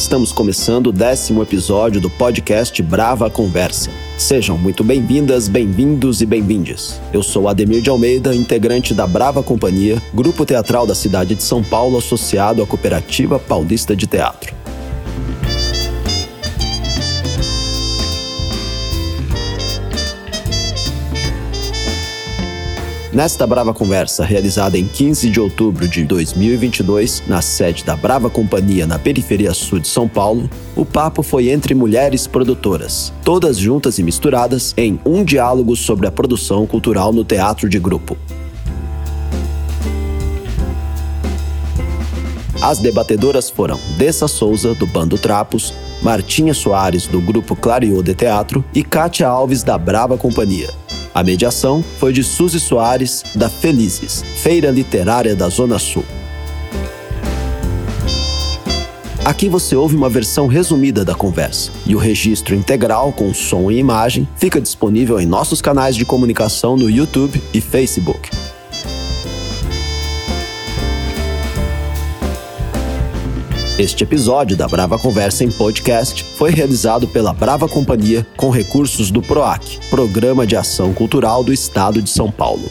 Estamos começando o décimo episódio do podcast Brava Conversa. Sejam muito bem-vindas, bem-vindos e bem-vindes. Eu sou Ademir de Almeida, integrante da Brava Companhia, grupo teatral da cidade de São Paulo associado à Cooperativa Paulista de Teatro. Nesta Brava Conversa, realizada em 15 de outubro de 2022, na sede da Brava Companhia na periferia sul de São Paulo, o papo foi entre mulheres produtoras, todas juntas e misturadas em um diálogo sobre a produção cultural no teatro de grupo. As debatedoras foram Dessa Souza, do Bando Trapos, Martinha Soares, do grupo Clariô de Teatro e Kátia Alves, da Brava Companhia. A mediação foi de Suzy Soares, da Felizes, Feira Literária da Zona Sul. Aqui você ouve uma versão resumida da conversa, e o registro integral com som e imagem fica disponível em nossos canais de comunicação no YouTube e Facebook. Este episódio da Brava Conversa em Podcast foi realizado pela Brava Companhia com recursos do PROAC, Programa de Ação Cultural do Estado de São Paulo.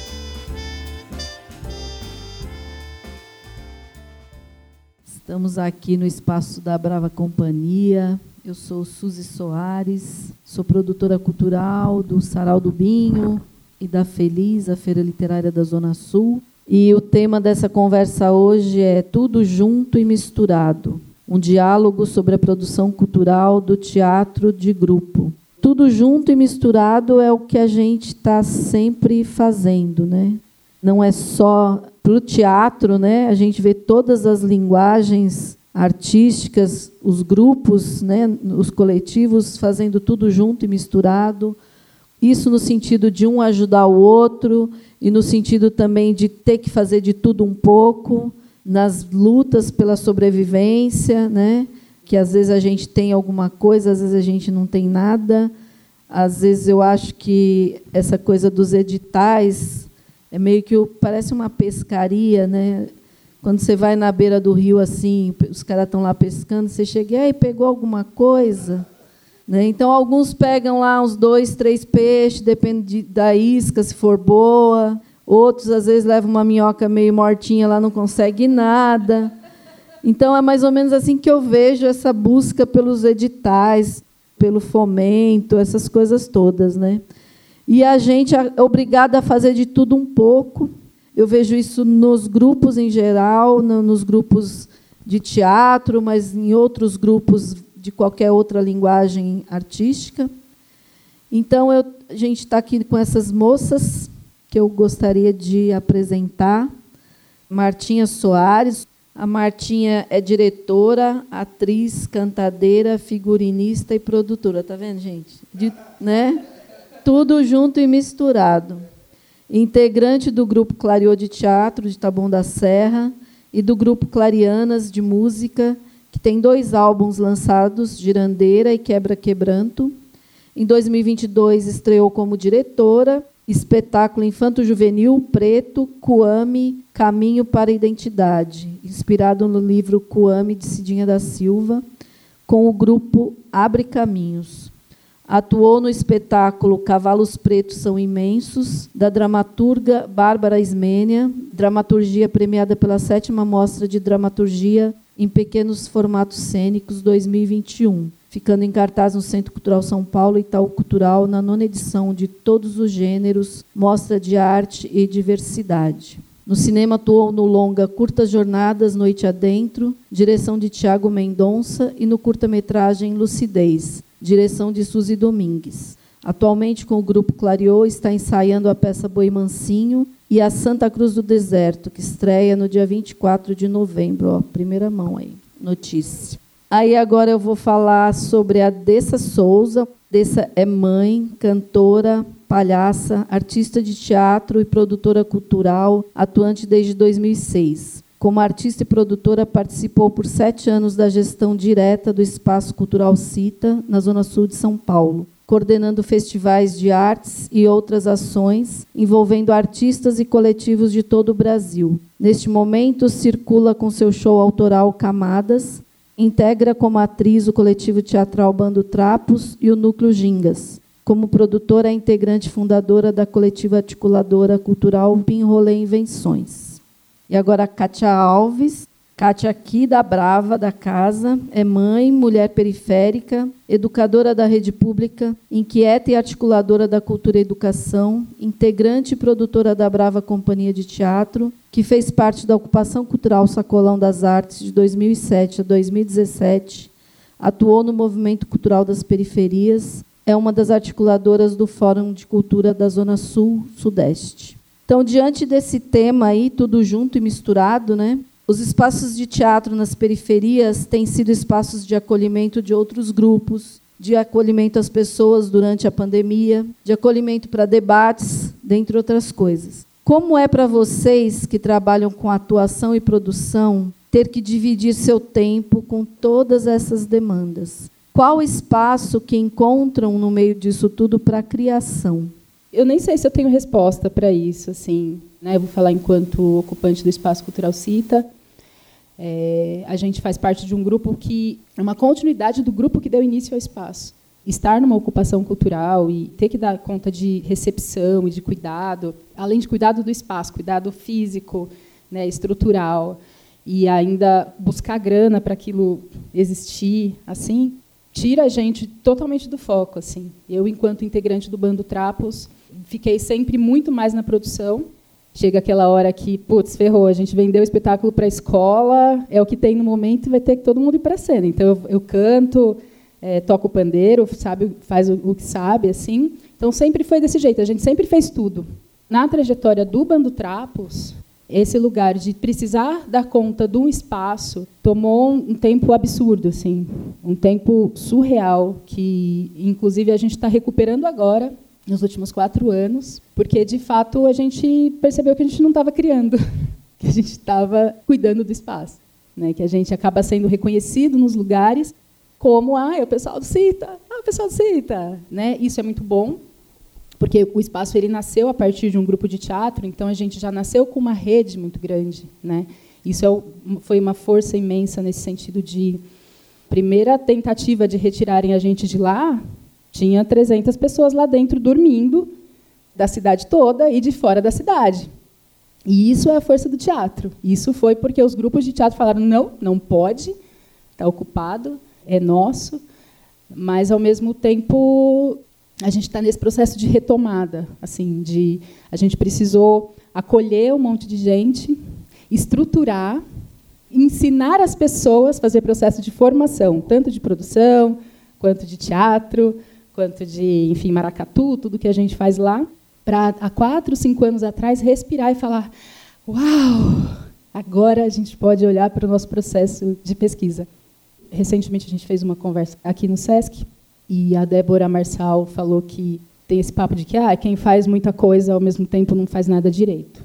Estamos aqui no espaço da Brava Companhia. Eu sou Suzy Soares, sou produtora cultural do Sarau do Binho e da Feliz, a Feira Literária da Zona Sul. E o tema dessa conversa hoje é Tudo Junto e Misturado um diálogo sobre a produção cultural do teatro de grupo. Tudo junto e misturado é o que a gente está sempre fazendo, né? Não é só para o teatro, né? A gente vê todas as linguagens artísticas, os grupos, né? Os coletivos fazendo tudo junto e misturado. Isso no sentido de um ajudar o outro e no sentido também de ter que fazer de tudo um pouco, nas lutas pela sobrevivência, né? que às vezes a gente tem alguma coisa, às vezes a gente não tem nada. Às vezes eu acho que essa coisa dos editais é meio que parece uma pescaria, né? Quando você vai na beira do rio assim, os caras estão lá pescando, você chega e aí pegou alguma coisa? Então alguns pegam lá uns dois, três peixes, depende da isca, se for boa. Outros, às vezes, levam uma minhoca meio mortinha lá, não consegue nada. Então, é mais ou menos assim que eu vejo essa busca pelos editais, pelo fomento, essas coisas todas. Né? E a gente é obrigada a fazer de tudo um pouco. Eu vejo isso nos grupos em geral, nos grupos de teatro, mas em outros grupos de qualquer outra linguagem artística. Então, eu, a gente está aqui com essas moças que eu gostaria de apresentar. Martinha Soares. A Martinha é diretora, atriz, cantadeira, figurinista e produtora. Tá vendo, gente? De, né? Tudo junto e misturado. Integrante do grupo Clariô de Teatro de Taboão da Serra e do grupo Clarianas de Música, que tem dois álbuns lançados, Girandeira e Quebra Quebranto. Em 2022 estreou como diretora espetáculo infanto-juvenil preto, Cuame, Caminho para a Identidade, inspirado no livro Cuame, de Cidinha da Silva, com o grupo Abre Caminhos. Atuou no espetáculo Cavalos Pretos São Imensos, da dramaturga Bárbara Ismênia, dramaturgia premiada pela sétima Mostra de Dramaturgia em Pequenos Formatos Cênicos 2021 ficando em cartaz no Centro Cultural São Paulo e Itaú Cultural na nona edição de Todos os Gêneros, Mostra de Arte e Diversidade. No cinema atuou no longa Curtas Jornadas Noite Adentro, direção de Tiago Mendonça, e no curta-metragem Lucidez, direção de Suzy Domingues. Atualmente, com o grupo Clariô, está ensaiando a peça Boi Mansinho e a Santa Cruz do Deserto, que estreia no dia 24 de novembro. Ó, primeira mão aí, notícia. Aí agora eu vou falar sobre a Dessa Souza. Dessa é mãe, cantora, palhaça, artista de teatro e produtora cultural, atuante desde 2006. Como artista e produtora, participou por sete anos da gestão direta do Espaço Cultural Cita, na Zona Sul de São Paulo, coordenando festivais de artes e outras ações envolvendo artistas e coletivos de todo o Brasil. Neste momento, circula com seu show autoral Camadas, Integra como atriz o coletivo teatral Bando Trapos e o Núcleo Gingas. Como produtora, é integrante fundadora da coletiva articuladora cultural Pinrolê Invenções. E agora a Kátia Alves, Kátia aqui da Brava, da casa, é mãe, mulher periférica, educadora da rede pública, inquieta e articuladora da cultura e educação, integrante e produtora da Brava Companhia de Teatro, que fez parte da ocupação cultural Sacolão das Artes de 2007 a 2017, atuou no movimento cultural das periferias, é uma das articuladoras do Fórum de Cultura da Zona Sul-Sudeste. Então, diante desse tema aí, tudo junto e misturado, né? Os espaços de teatro nas periferias têm sido espaços de acolhimento de outros grupos, de acolhimento às pessoas durante a pandemia, de acolhimento para debates, dentre outras coisas. Como é para vocês que trabalham com atuação e produção ter que dividir seu tempo com todas essas demandas? Qual o espaço que encontram no meio disso tudo para a criação? Eu nem sei se eu tenho resposta para isso, assim. Né? Eu vou falar enquanto ocupante do Espaço Cultural Cita, é, a gente faz parte de um grupo que é uma continuidade do grupo que deu início ao espaço. Estar numa ocupação cultural e ter que dar conta de recepção e de cuidado, além de cuidado do espaço, cuidado físico, né, estrutural, e ainda buscar grana para aquilo existir, assim, tira a gente totalmente do foco. Assim, eu, enquanto integrante do bando Trapos, fiquei sempre muito mais na produção chega aquela hora que, putz, ferrou, a gente vendeu o espetáculo para a escola, é o que tem no momento e vai ter que todo mundo ir para a cena. Então eu, eu canto, é, toco o pandeiro, sabe, faz o, o, que sabe, assim. Então sempre foi desse jeito, a gente sempre fez tudo. Na trajetória do Bando Trapos, esse lugar de precisar dar conta de um espaço tomou um tempo absurdo, assim, um tempo surreal que, inclusive, a gente está recuperando agora nos últimos quatro anos, porque de fato a gente percebeu que a gente não estava criando, que a gente estava cuidando do espaço, né? que a gente acaba sendo reconhecido nos lugares como ah, é o pessoal do CITA, ah, o pessoal do CITA. Né? Isso é muito bom, porque o espaço ele nasceu a partir de um grupo de teatro, então a gente já nasceu com uma rede muito grande. Né? Isso é, foi uma força imensa nesse sentido de primeira tentativa de retirarem a gente de lá tinha 300 pessoas lá dentro dormindo, da cidade toda e de fora da cidade. E isso é a força do teatro. Isso foi porque os grupos de teatro falaram: não, não pode, está ocupado, é nosso. Mas, ao mesmo tempo, a gente está nesse processo de retomada. assim, de A gente precisou acolher um monte de gente, estruturar, ensinar as pessoas a fazer processo de formação, tanto de produção quanto de teatro, quanto de, enfim, maracatu, tudo que a gente faz lá, para há quatro, cinco anos atrás respirar e falar: Uau! Agora a gente pode olhar para o nosso processo de pesquisa. Recentemente a gente fez uma conversa aqui no SESC e a Débora Marçal falou que tem esse papo de que ah, quem faz muita coisa ao mesmo tempo não faz nada direito.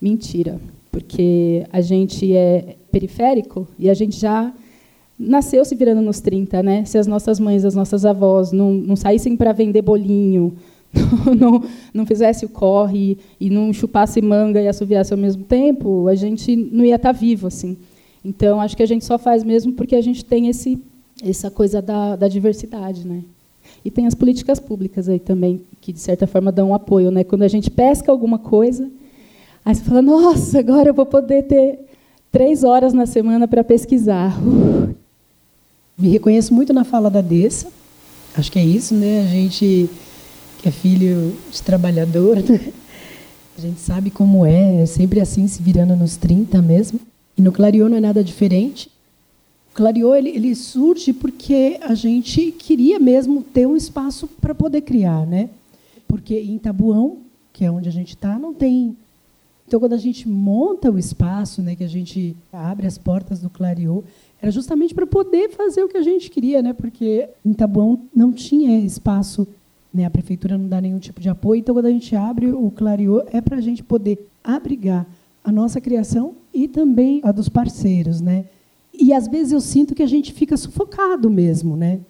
Mentira, porque a gente é periférico e a gente já nasceu se virando nos 30, né? Se as nossas mães, as nossas avós não, não saíssem para vender bolinho, não, não, fizesse o corre e não chupasse manga e assoviasse ao mesmo tempo, a gente não ia estar tá vivo assim. Então acho que a gente só faz mesmo porque a gente tem esse essa coisa da, da diversidade, né? E tem as políticas públicas aí também que de certa forma dão um apoio, né? Quando a gente pesca alguma coisa, aí você fala, nossa, agora eu vou poder ter três horas na semana para pesquisar. Uh, me reconheço muito na fala da Dessa. Acho que é isso, né? A gente que é filho de trabalhador, né? a gente sabe como é, é sempre assim, se virando nos 30 mesmo. E no Clariô não é nada diferente. O Clariô ele, ele surge porque a gente queria mesmo ter um espaço para poder criar, né? Porque em Tabuão, que é onde a gente está, não tem. Então, quando a gente monta o espaço, né, que a gente abre as portas do Clariô, era justamente para poder fazer o que a gente queria, né? Porque em Tabuão não tinha espaço, né? A prefeitura não dá nenhum tipo de apoio, então quando a gente abre o Clariô é para a gente poder abrigar a nossa criação e também a dos parceiros, né? E às vezes eu sinto que a gente fica sufocado mesmo, né?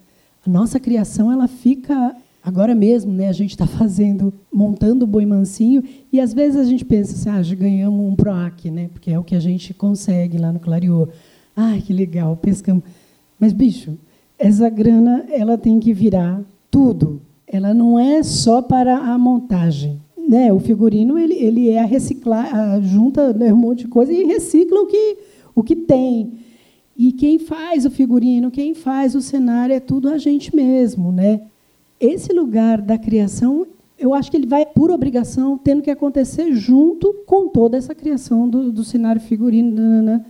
A nossa criação ela fica agora mesmo, né? A gente está fazendo, montando o boi mansinho e às vezes a gente pensa assim, ah, já ganhamos um Proac, né? Porque é o que a gente consegue lá no Clariô. Ai, que legal, pescamos. Mas, bicho, essa grana ela tem que virar tudo. Ela não é só para a montagem. Né? O figurino ele, ele é a reciclar, a junta né, um monte de coisa e recicla o que, o que tem. E quem faz o figurino, quem faz o cenário é tudo a gente mesmo. Né? Esse lugar da criação, eu acho que ele vai, por obrigação, tendo que acontecer junto com toda essa criação do, do cenário figurino. Nanana.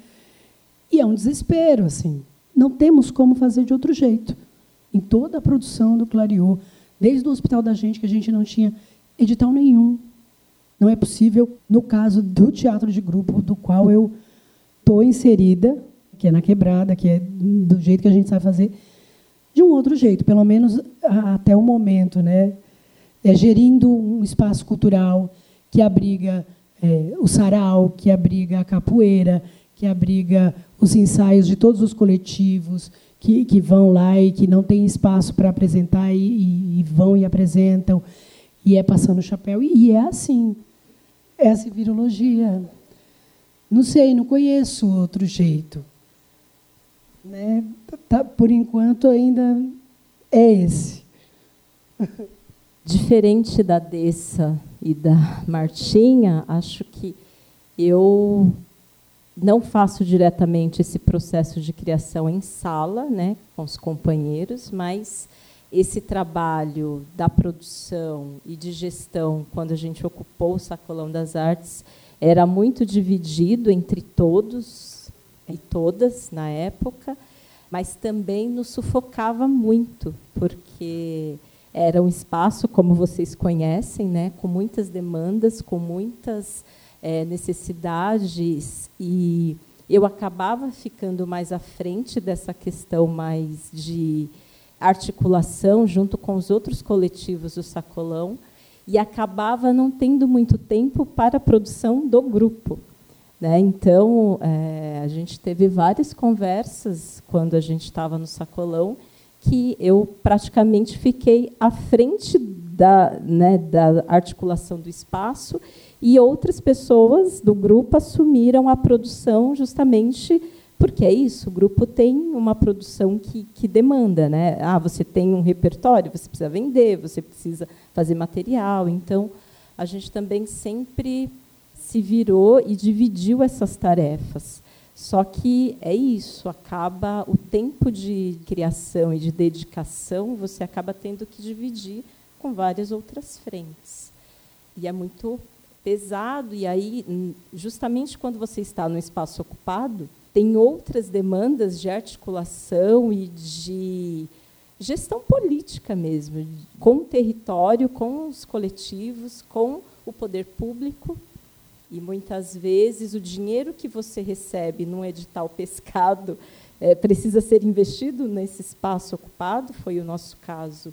E é um desespero. assim. Não temos como fazer de outro jeito. Em toda a produção do Clariô, desde o Hospital da Gente, que a gente não tinha edital nenhum. Não é possível, no caso do teatro de grupo, do qual eu estou inserida, que é na quebrada, que é do jeito que a gente sabe fazer, de um outro jeito, pelo menos até o momento, né? É gerindo um espaço cultural que abriga é, o sarau, que abriga a capoeira, que abriga os ensaios de todos os coletivos que, que vão lá e que não tem espaço para apresentar e, e, e, vão e apresentam, e é passando o chapéu. E, e é assim, é a virologia. Não sei, não conheço outro jeito. Né? Tá, por enquanto, ainda é esse. Diferente da Dessa e da Martinha, acho que eu não faço diretamente esse processo de criação em sala, né, com os companheiros, mas esse trabalho da produção e de gestão, quando a gente ocupou o Sacolão das Artes, era muito dividido entre todos e todas na época, mas também nos sufocava muito, porque era um espaço, como vocês conhecem, né, com muitas demandas, com muitas é, necessidades e eu acabava ficando mais à frente dessa questão mais de articulação junto com os outros coletivos do Sacolão e acabava não tendo muito tempo para a produção do grupo. Né? Então, é, a gente teve várias conversas quando a gente estava no Sacolão que eu praticamente fiquei à frente da, né, da articulação do espaço e outras pessoas do grupo assumiram a produção justamente porque é isso, o grupo tem uma produção que, que demanda. Né? Ah, você tem um repertório, você precisa vender, você precisa fazer material. Então, a gente também sempre se virou e dividiu essas tarefas. Só que é isso, acaba o tempo de criação e de dedicação, você acaba tendo que dividir com várias outras frentes. E é muito pesado, e aí, justamente quando você está no espaço ocupado, tem outras demandas de articulação e de gestão política mesmo, com o território, com os coletivos, com o poder público. E muitas vezes o dinheiro que você recebe num edital pescado é, precisa ser investido nesse espaço ocupado, foi o nosso caso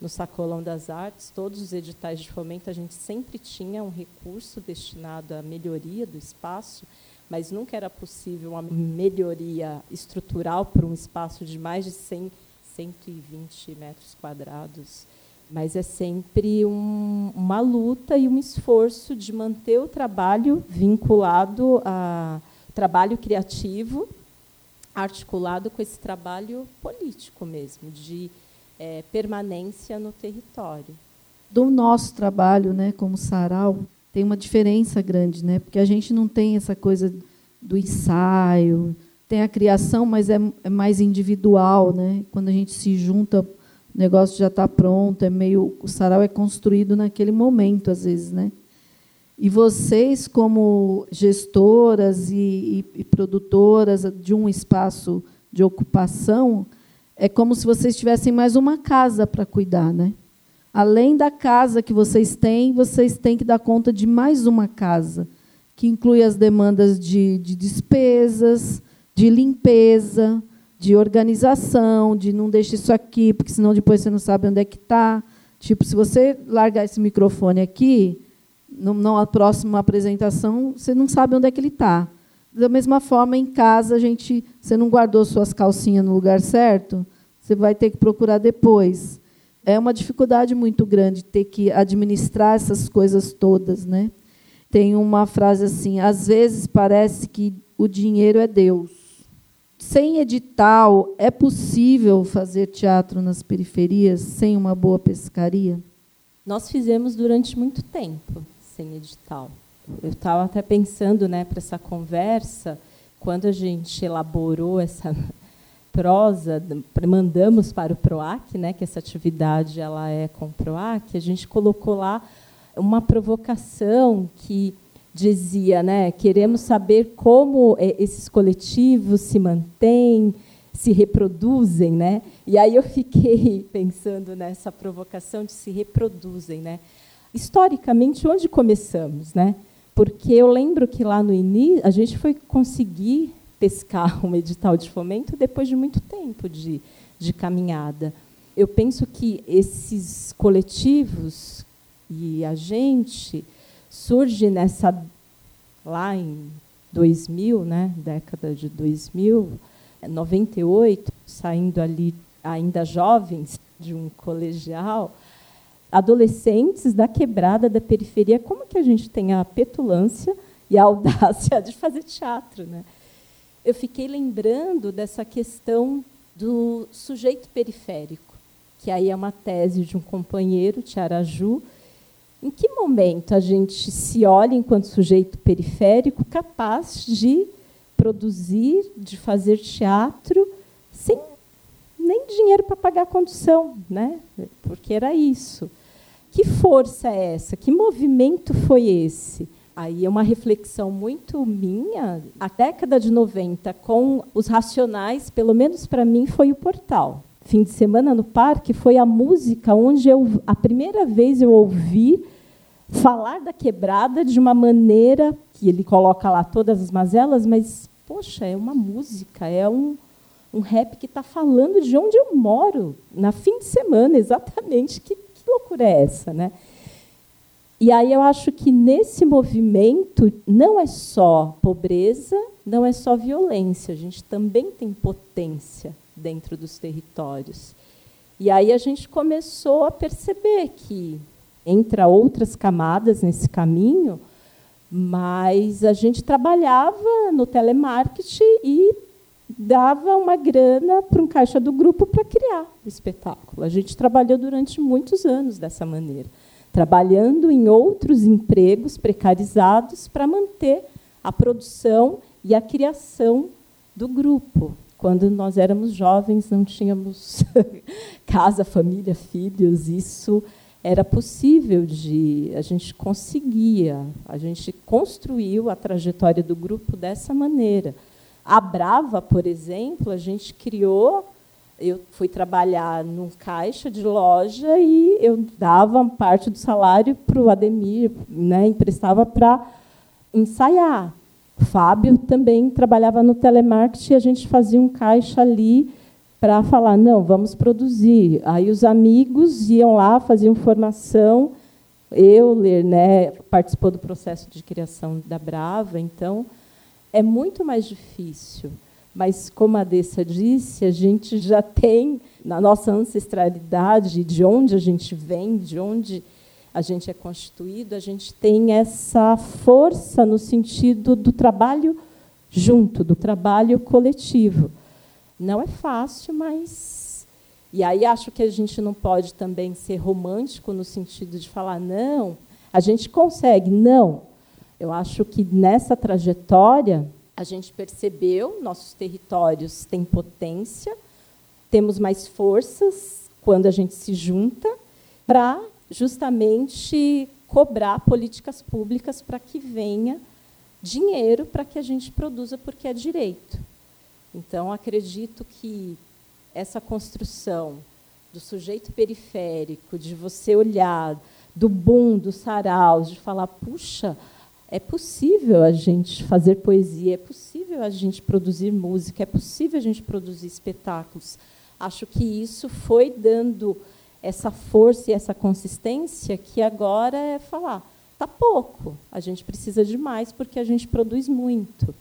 no Sacolão das Artes, todos os editais de fomento, a gente sempre tinha um recurso destinado à melhoria do espaço, mas nunca era possível uma melhoria estrutural para um espaço de mais de 100, 120 metros quadrados. Mas é sempre um, uma luta e um esforço de manter o trabalho vinculado a trabalho criativo, articulado com esse trabalho político mesmo, de é, permanência no território. Do nosso trabalho, né, como sarau, tem uma diferença grande, né, porque a gente não tem essa coisa do ensaio, tem a criação, mas é, é mais individual, né? Quando a gente se junta, o negócio já está pronto, é meio o sarau é construído naquele momento, às vezes, né? E vocês, como gestoras e, e, e produtoras de um espaço de ocupação, é como se vocês tivessem mais uma casa para cuidar, né? Além da casa que vocês têm, vocês têm que dar conta de mais uma casa, que inclui as demandas de, de despesas, de limpeza, de organização, de não deixe isso aqui, porque senão depois você não sabe onde é que está. Tipo, se você largar esse microfone aqui, na próxima apresentação, você não sabe onde é que ele está. Da mesma forma, em casa, a gente, você não guardou suas calcinhas no lugar certo, você vai ter que procurar depois. É uma dificuldade muito grande ter que administrar essas coisas todas, né? Tem uma frase assim: às vezes parece que o dinheiro é Deus. sem edital, é possível fazer teatro nas periferias sem uma boa pescaria? Nós fizemos durante muito tempo sem edital. Eu estava até pensando né, para essa conversa, quando a gente elaborou essa prosa, mandamos para o PROAC, né, que essa atividade ela é com o PROAC, a gente colocou lá uma provocação que dizia, né, queremos saber como é, esses coletivos se mantêm, se reproduzem, né? E aí eu fiquei pensando nessa provocação de se reproduzem, né? Historicamente, onde começamos, né? Porque eu lembro que lá no início a gente foi conseguir pescar um edital de fomento depois de muito tempo de, de caminhada. Eu penso que esses coletivos e a gente surge nessa lá em 2000, né, década de 2000, 98, saindo ali ainda jovens de um colegial, adolescentes da quebrada da periferia, como que a gente tem a petulância e a audácia de fazer teatro, né? Eu fiquei lembrando dessa questão do sujeito periférico, que aí é uma tese de um companheiro, Tiaraju, em que momento a gente se olha enquanto sujeito periférico capaz de produzir, de fazer teatro sem nem dinheiro para pagar a condução, né? Porque era isso. Que força é essa? Que movimento foi esse? Aí é uma reflexão muito minha. A década de 90, com os racionais, pelo menos para mim, foi o portal. Fim de semana no parque foi a música onde eu, a primeira vez eu ouvi falar da quebrada de uma maneira que ele coloca lá todas as mazelas, mas poxa, é uma música, é um, um rap que está falando de onde eu moro na fim de semana, exatamente. Que, loucura é essa, né? E aí eu acho que nesse movimento não é só pobreza, não é só violência, a gente também tem potência dentro dos territórios. E aí a gente começou a perceber que entra outras camadas nesse caminho, mas a gente trabalhava no telemarketing e dava uma grana para um caixa do grupo para criar o espetáculo. A gente trabalhou durante muitos anos dessa maneira trabalhando em outros empregos precarizados para manter a produção e a criação do grupo. Quando nós éramos jovens, não tínhamos casa, família, filhos, isso era possível de a gente conseguia, a gente construiu a trajetória do grupo dessa maneira. A Brava, por exemplo, a gente criou eu fui trabalhar num caixa de loja e eu dava parte do salário para o Ademir, né, emprestava para ensaiar. Fábio também trabalhava no telemarketing e a gente fazia um caixa ali para falar, não, vamos produzir. Aí os amigos iam lá, faziam formação. Euler né, participou do processo de criação da Brava, então é muito mais difícil. Mas, como a Dessa disse, a gente já tem, na nossa ancestralidade, de onde a gente vem, de onde a gente é constituído, a gente tem essa força no sentido do trabalho junto, do trabalho coletivo. Não é fácil, mas. E aí acho que a gente não pode também ser romântico no sentido de falar, não, a gente consegue. Não. Eu acho que nessa trajetória a gente percebeu, nossos territórios têm potência, temos mais forças quando a gente se junta para justamente cobrar políticas públicas para que venha dinheiro para que a gente produza porque é direito. Então, acredito que essa construção do sujeito periférico, de você olhar do boom, dos saraus, de falar, puxa, é possível a gente fazer poesia, é possível a gente produzir música, é possível a gente produzir espetáculos. Acho que isso foi dando essa força e essa consistência que agora é falar, tá pouco, a gente precisa de mais porque a gente produz muito.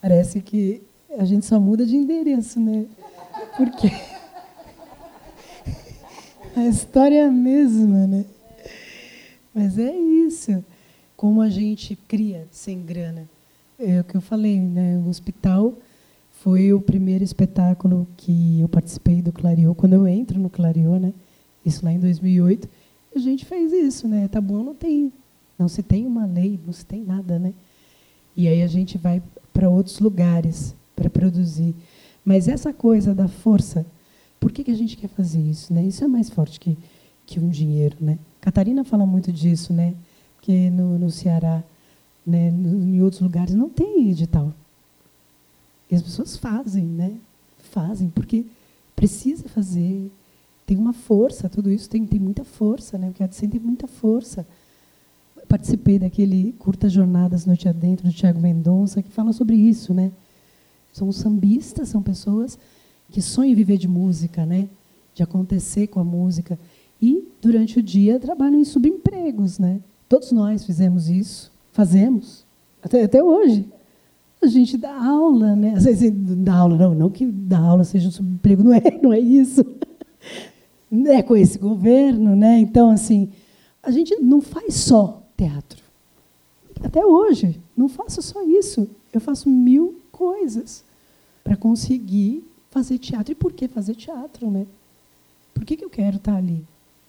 Parece que a gente só muda de endereço, né? Porque a história é a mesma, né? Mas é isso como a gente cria sem grana. É o que eu falei, né? O hospital foi o primeiro espetáculo que eu participei do Clariô, quando eu entro no Clariô, né? Isso lá em 2008. A gente fez isso, né? Tá bom, não tem, não se tem uma lei, não se tem nada, né? E aí a gente vai para outros lugares para produzir. Mas essa coisa da força, por que, que a gente quer fazer isso, né? Isso é mais forte que que um dinheiro, né? Catarina fala muito disso, né? Que no, no Ceará, né, em outros lugares não tem edital. E as pessoas fazem, né? Fazem porque precisa fazer. Tem uma força, tudo isso tem, tem muita força, né? O que a tem muita força. participei daquele Curta Jornadas Noite Adentro, do Tiago Mendonça, que fala sobre isso, né? São sambistas, são pessoas que sonham em viver de música, né? De acontecer com a música. E, durante o dia, trabalham em subempregos. Né? Todos nós fizemos isso, fazemos, até, até hoje. A gente dá aula, né? Às vezes dá aula, não, não que dar aula seja um subemprego, não é, não é isso. É com esse governo, né? Então, assim, a gente não faz só teatro. Até hoje, não faço só isso. Eu faço mil coisas para conseguir fazer teatro. E por que fazer teatro, né? Por que, que eu quero estar ali?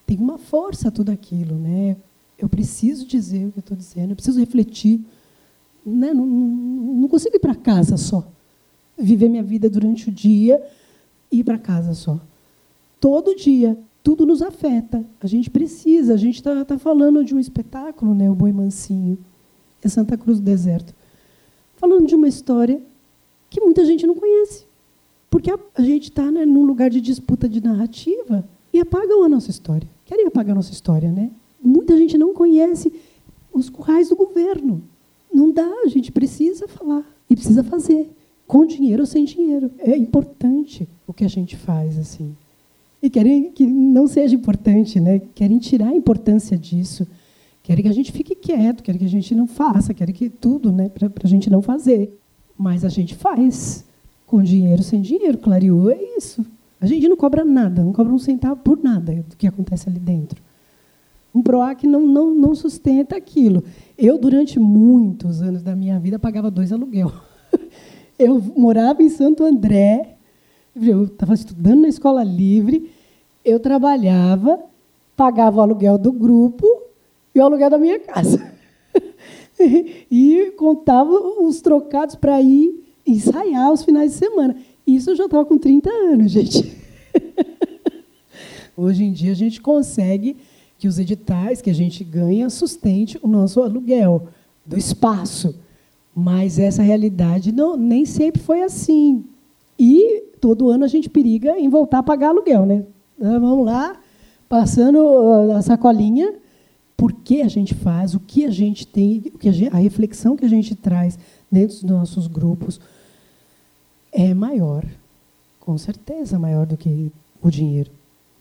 tem uma força tudo aquilo, né? Eu preciso dizer o que eu estou dizendo, eu preciso refletir. Né? Não, não, não consigo ir para casa só. Viver minha vida durante o dia e ir para casa só. Todo dia, tudo nos afeta. A gente precisa. A gente está tá falando de um espetáculo, né? o Boi Mansinho, é Santa Cruz do Deserto. Falando de uma história que muita gente não conhece. Porque a, a gente está né, num lugar de disputa de narrativa e apagam a nossa história querem apagar a nossa história, né? Muita gente não conhece os currais do governo. Não dá, a gente precisa falar e precisa fazer, com dinheiro ou sem dinheiro. É importante o que a gente faz assim. E querem que não seja importante, né? Querem tirar a importância disso. Querem que a gente fique quieto, querem que a gente não faça, querem que tudo, né, para a gente não fazer. Mas a gente faz com dinheiro, sem dinheiro. Clareou é isso. A gente não cobra nada, não cobra um centavo por nada do que acontece ali dentro. Um PROAC não, não, não sustenta aquilo. Eu, durante muitos anos da minha vida, pagava dois aluguel. Eu morava em Santo André, eu estava estudando na escola livre, eu trabalhava, pagava o aluguel do grupo e o aluguel da minha casa. e contava os trocados para ir ensaiar os finais de semana. Isso eu já estava com 30 anos, gente. Hoje em dia a gente consegue que os editais que a gente ganha sustente o nosso aluguel do espaço. Mas essa realidade não, nem sempre foi assim. E todo ano a gente periga em voltar a pagar aluguel. Né? Então, vamos lá, passando a sacolinha, por que a gente faz, o que a gente tem, o que a, gente, a reflexão que a gente traz dentro dos nossos grupos é maior, com certeza maior do que o dinheiro.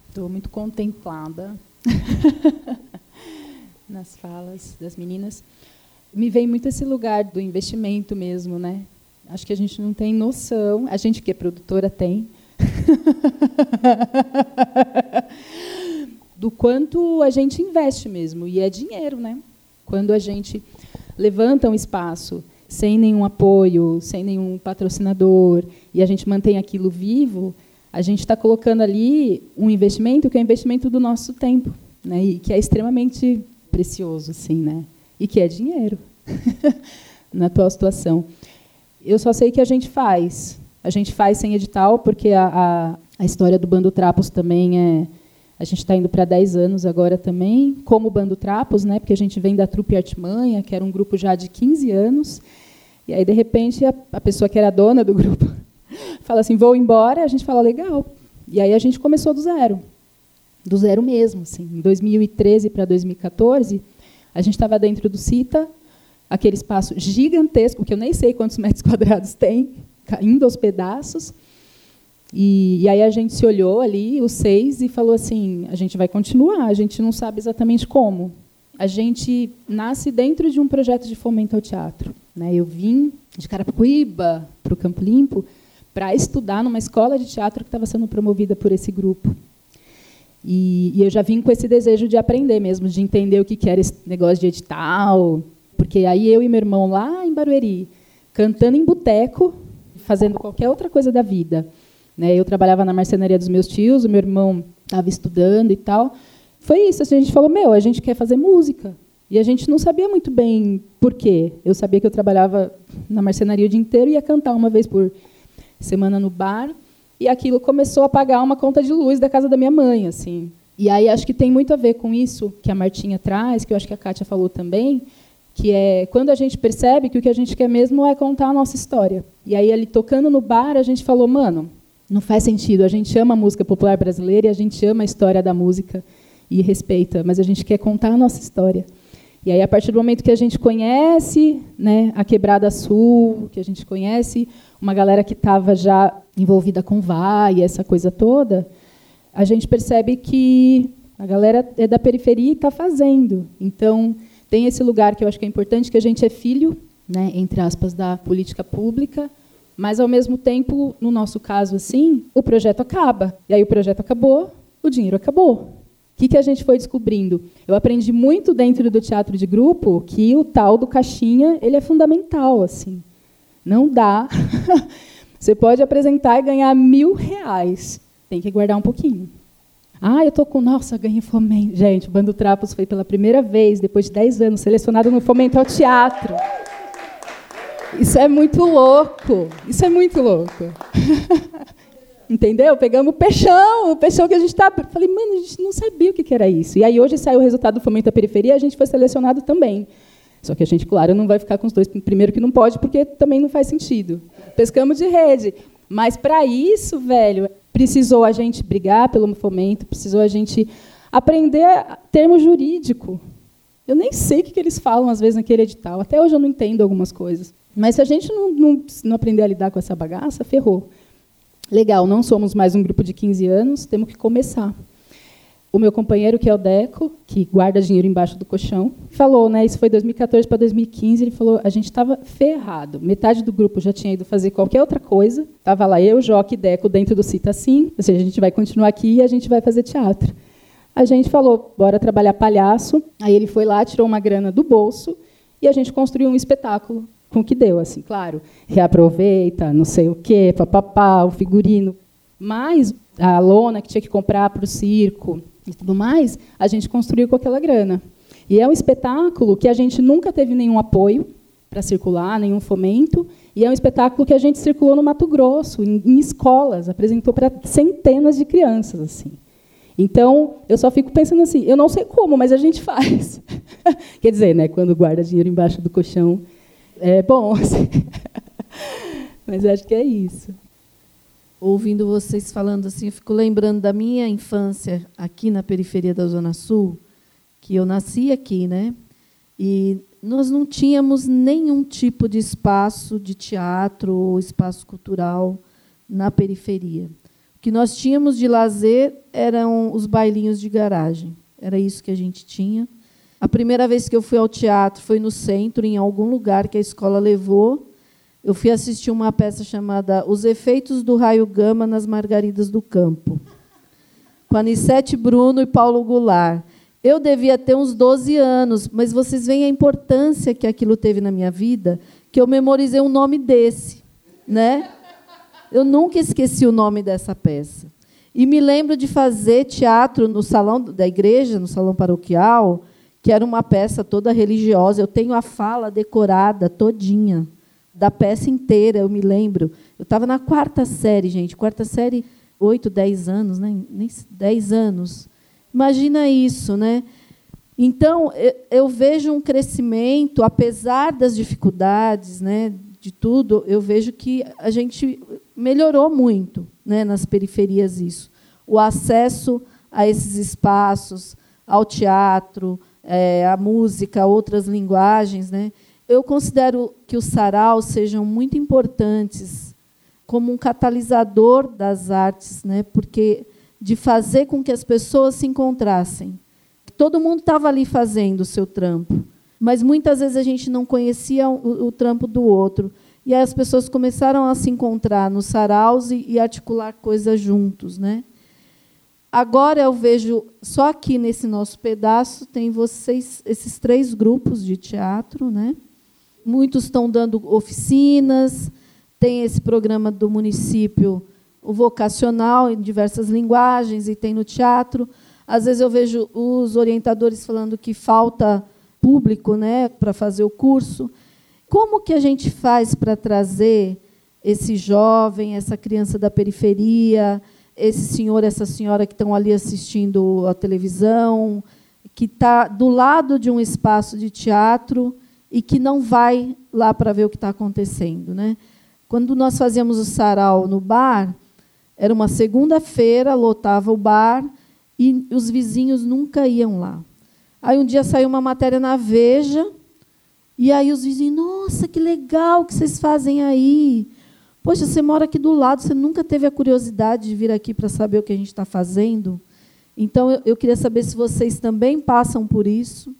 Estou muito contemplada nas falas das meninas. Me vem muito esse lugar do investimento mesmo, né? Acho que a gente não tem noção, a gente que é produtora tem, do quanto a gente investe mesmo, e é dinheiro, né? Quando a gente levanta um espaço sem nenhum apoio, sem nenhum patrocinador, e a gente mantém aquilo vivo, a gente está colocando ali um investimento que é um investimento do nosso tempo, né? E que é extremamente precioso, assim, né? E que é dinheiro na atual situação. Eu só sei que a gente faz. A gente faz sem edital, porque a, a, a história do Bando Trapos também é. A gente está indo para 10 anos agora também, como Bando Trapos, né? porque a gente vem da Trupe Artimanha, que era um grupo já de 15 anos, e aí, de repente, a, a pessoa que era dona do grupo fala assim, vou embora, a gente fala, legal. E aí a gente começou do zero. Do zero mesmo. Assim. Em 2013 para 2014, a gente estava dentro do CITA, aquele espaço gigantesco, que eu nem sei quantos metros quadrados tem, caindo aos pedaços. E, e, aí a gente se olhou ali, os seis, e falou assim: a gente vai continuar, a gente não sabe exatamente como. A gente nasce dentro de um projeto de fomento ao teatro. Né? Eu vim de Carapicuíba para o Campo Limpo para estudar numa escola de teatro que estava sendo promovida por esse grupo. E, e, eu já vim com esse desejo de aprender mesmo, de entender o que, que era esse negócio de edital. Porque aí eu e meu irmão lá em Barueri, cantando em boteco, fazendo qualquer outra coisa da vida. Né? Eu trabalhava na marcenaria dos meus tios, o meu irmão estava estudando e tal. Foi isso, assim, a gente falou, meu, a gente quer fazer música. E a gente não sabia muito bem por quê. Eu sabia que eu trabalhava na marcenaria o dia inteiro e ia cantar uma vez por semana no bar. E aquilo começou a pagar uma conta de luz da casa da minha mãe, assim. E aí acho que tem muito a ver com isso que a Martinha traz, que eu acho que a Kátia falou também, que é quando a gente percebe que o que a gente quer mesmo é contar a nossa história. E aí ali tocando no bar, a gente falou, mano, não faz sentido, a gente ama a música popular brasileira e a gente ama a história da música e respeita, mas a gente quer contar a nossa história. E aí, a partir do momento que a gente conhece né, a Quebrada Sul, que a gente conhece uma galera que estava já envolvida com VAI, essa coisa toda, a gente percebe que a galera é da periferia e está fazendo. Então, tem esse lugar que eu acho que é importante, que a gente é filho, né, entre aspas, da política pública, mas, ao mesmo tempo, no nosso caso, assim, o projeto acaba. E aí o projeto acabou, o dinheiro acabou. O que, que a gente foi descobrindo? Eu aprendi muito dentro do teatro de grupo que o tal do caixinha ele é fundamental. assim. Não dá. Você pode apresentar e ganhar mil reais. Tem que guardar um pouquinho. Ah, eu tô com. Nossa, ganhei fomento. Gente, o Bando Trapos foi pela primeira vez, depois de 10 anos, selecionado no Fomento ao Teatro. Isso é muito louco. Isso é muito louco. Entendeu? Pegamos o peixão, o peixão que a gente está. Falei, mano, a gente não sabia o que era isso. E aí hoje saiu o resultado do fomento da periferia a gente foi selecionado também. Só que a gente, claro, não vai ficar com os dois. Primeiro que não pode, porque também não faz sentido. Pescamos de rede. Mas para isso, velho, precisou a gente brigar pelo fomento, precisou a gente aprender termo jurídico. Eu nem sei o que eles falam às vezes naquele edital. Até hoje eu não entendo algumas coisas. Mas se a gente não, não, não aprender a lidar com essa bagaça, ferrou. Legal, não somos mais um grupo de 15 anos, temos que começar. O meu companheiro, que é o Deco, que guarda dinheiro embaixo do colchão, falou, né, isso foi 2014 para 2015, ele falou, a gente estava ferrado. Metade do grupo já tinha ido fazer qualquer outra coisa. Estava lá eu, Joque e Deco dentro do Cita Sim, ou seja, a gente vai continuar aqui e a gente vai fazer teatro. A gente falou, bora trabalhar palhaço. Aí ele foi lá, tirou uma grana do bolso e a gente construiu um espetáculo com o que deu, assim, claro. Reaproveita, não sei o quê, papapá, o figurino. Mas a lona que tinha que comprar para o circo e tudo mais, a gente construiu com aquela grana. E é um espetáculo que a gente nunca teve nenhum apoio para circular, nenhum fomento, e é um espetáculo que a gente circulou no Mato Grosso, em, em escolas, apresentou para centenas de crianças, assim. Então, eu só fico pensando assim, eu não sei como, mas a gente faz. Quer dizer, né, quando guarda dinheiro embaixo do colchão, é bom. Mas acho que é isso. Ouvindo vocês falando assim, eu fico lembrando da minha infância aqui na periferia da Zona Sul, que eu nasci aqui, né? E nós não tínhamos nenhum tipo de espaço de teatro ou espaço cultural na periferia. O que nós tínhamos de lazer eram os bailinhos de garagem. Era isso que a gente tinha. A primeira vez que eu fui ao teatro foi no centro, em algum lugar que a escola levou. Eu fui assistir uma peça chamada Os Efeitos do Raio Gama nas Margaridas do Campo, com Anissete Bruno e Paulo Goulart. Eu devia ter uns 12 anos, mas vocês veem a importância que aquilo teve na minha vida, que eu memorizei um nome desse. Né? Eu nunca esqueci o nome dessa peça. E me lembro de fazer teatro no salão da igreja, no salão paroquial, que era uma peça toda religiosa. Eu tenho a fala decorada todinha da peça inteira, eu me lembro. Eu estava na quarta série, gente, quarta série, oito, dez anos, né? Nem dez anos. Imagina isso, né? Então eu vejo um crescimento, apesar das dificuldades, né? De tudo, eu vejo que a gente melhorou muito, né? Nas periferias isso, o acesso a esses espaços, ao teatro, é, a música, outras linguagens. Né? Eu considero que os saraus sejam muito importantes como um catalisador das artes, né? porque de fazer com que as pessoas se encontrassem. Todo mundo estava ali fazendo o seu trampo, mas muitas vezes a gente não conhecia o, o trampo do outro. E aí as pessoas começaram a se encontrar nos saraus e, e articular coisas juntos, né? Agora eu vejo só aqui nesse nosso pedaço tem vocês esses três grupos de teatro, né? Muitos estão dando oficinas, tem esse programa do município, o vocacional, em diversas linguagens, e tem no teatro. Às vezes eu vejo os orientadores falando que falta público né, para fazer o curso. Como que a gente faz para trazer esse jovem, essa criança da periferia, esse senhor, essa senhora que estão ali assistindo a televisão, que está do lado de um espaço de teatro e que não vai lá para ver o que está acontecendo. Né? Quando nós fazíamos o sarau no bar, era uma segunda-feira, lotava o bar e os vizinhos nunca iam lá. Aí um dia saiu uma matéria na Veja, e aí os vizinhos, nossa, que legal que vocês fazem aí. Poxa, você mora aqui do lado, você nunca teve a curiosidade de vir aqui para saber o que a gente está fazendo? Então, eu, queria saber se vocês também passam por isso.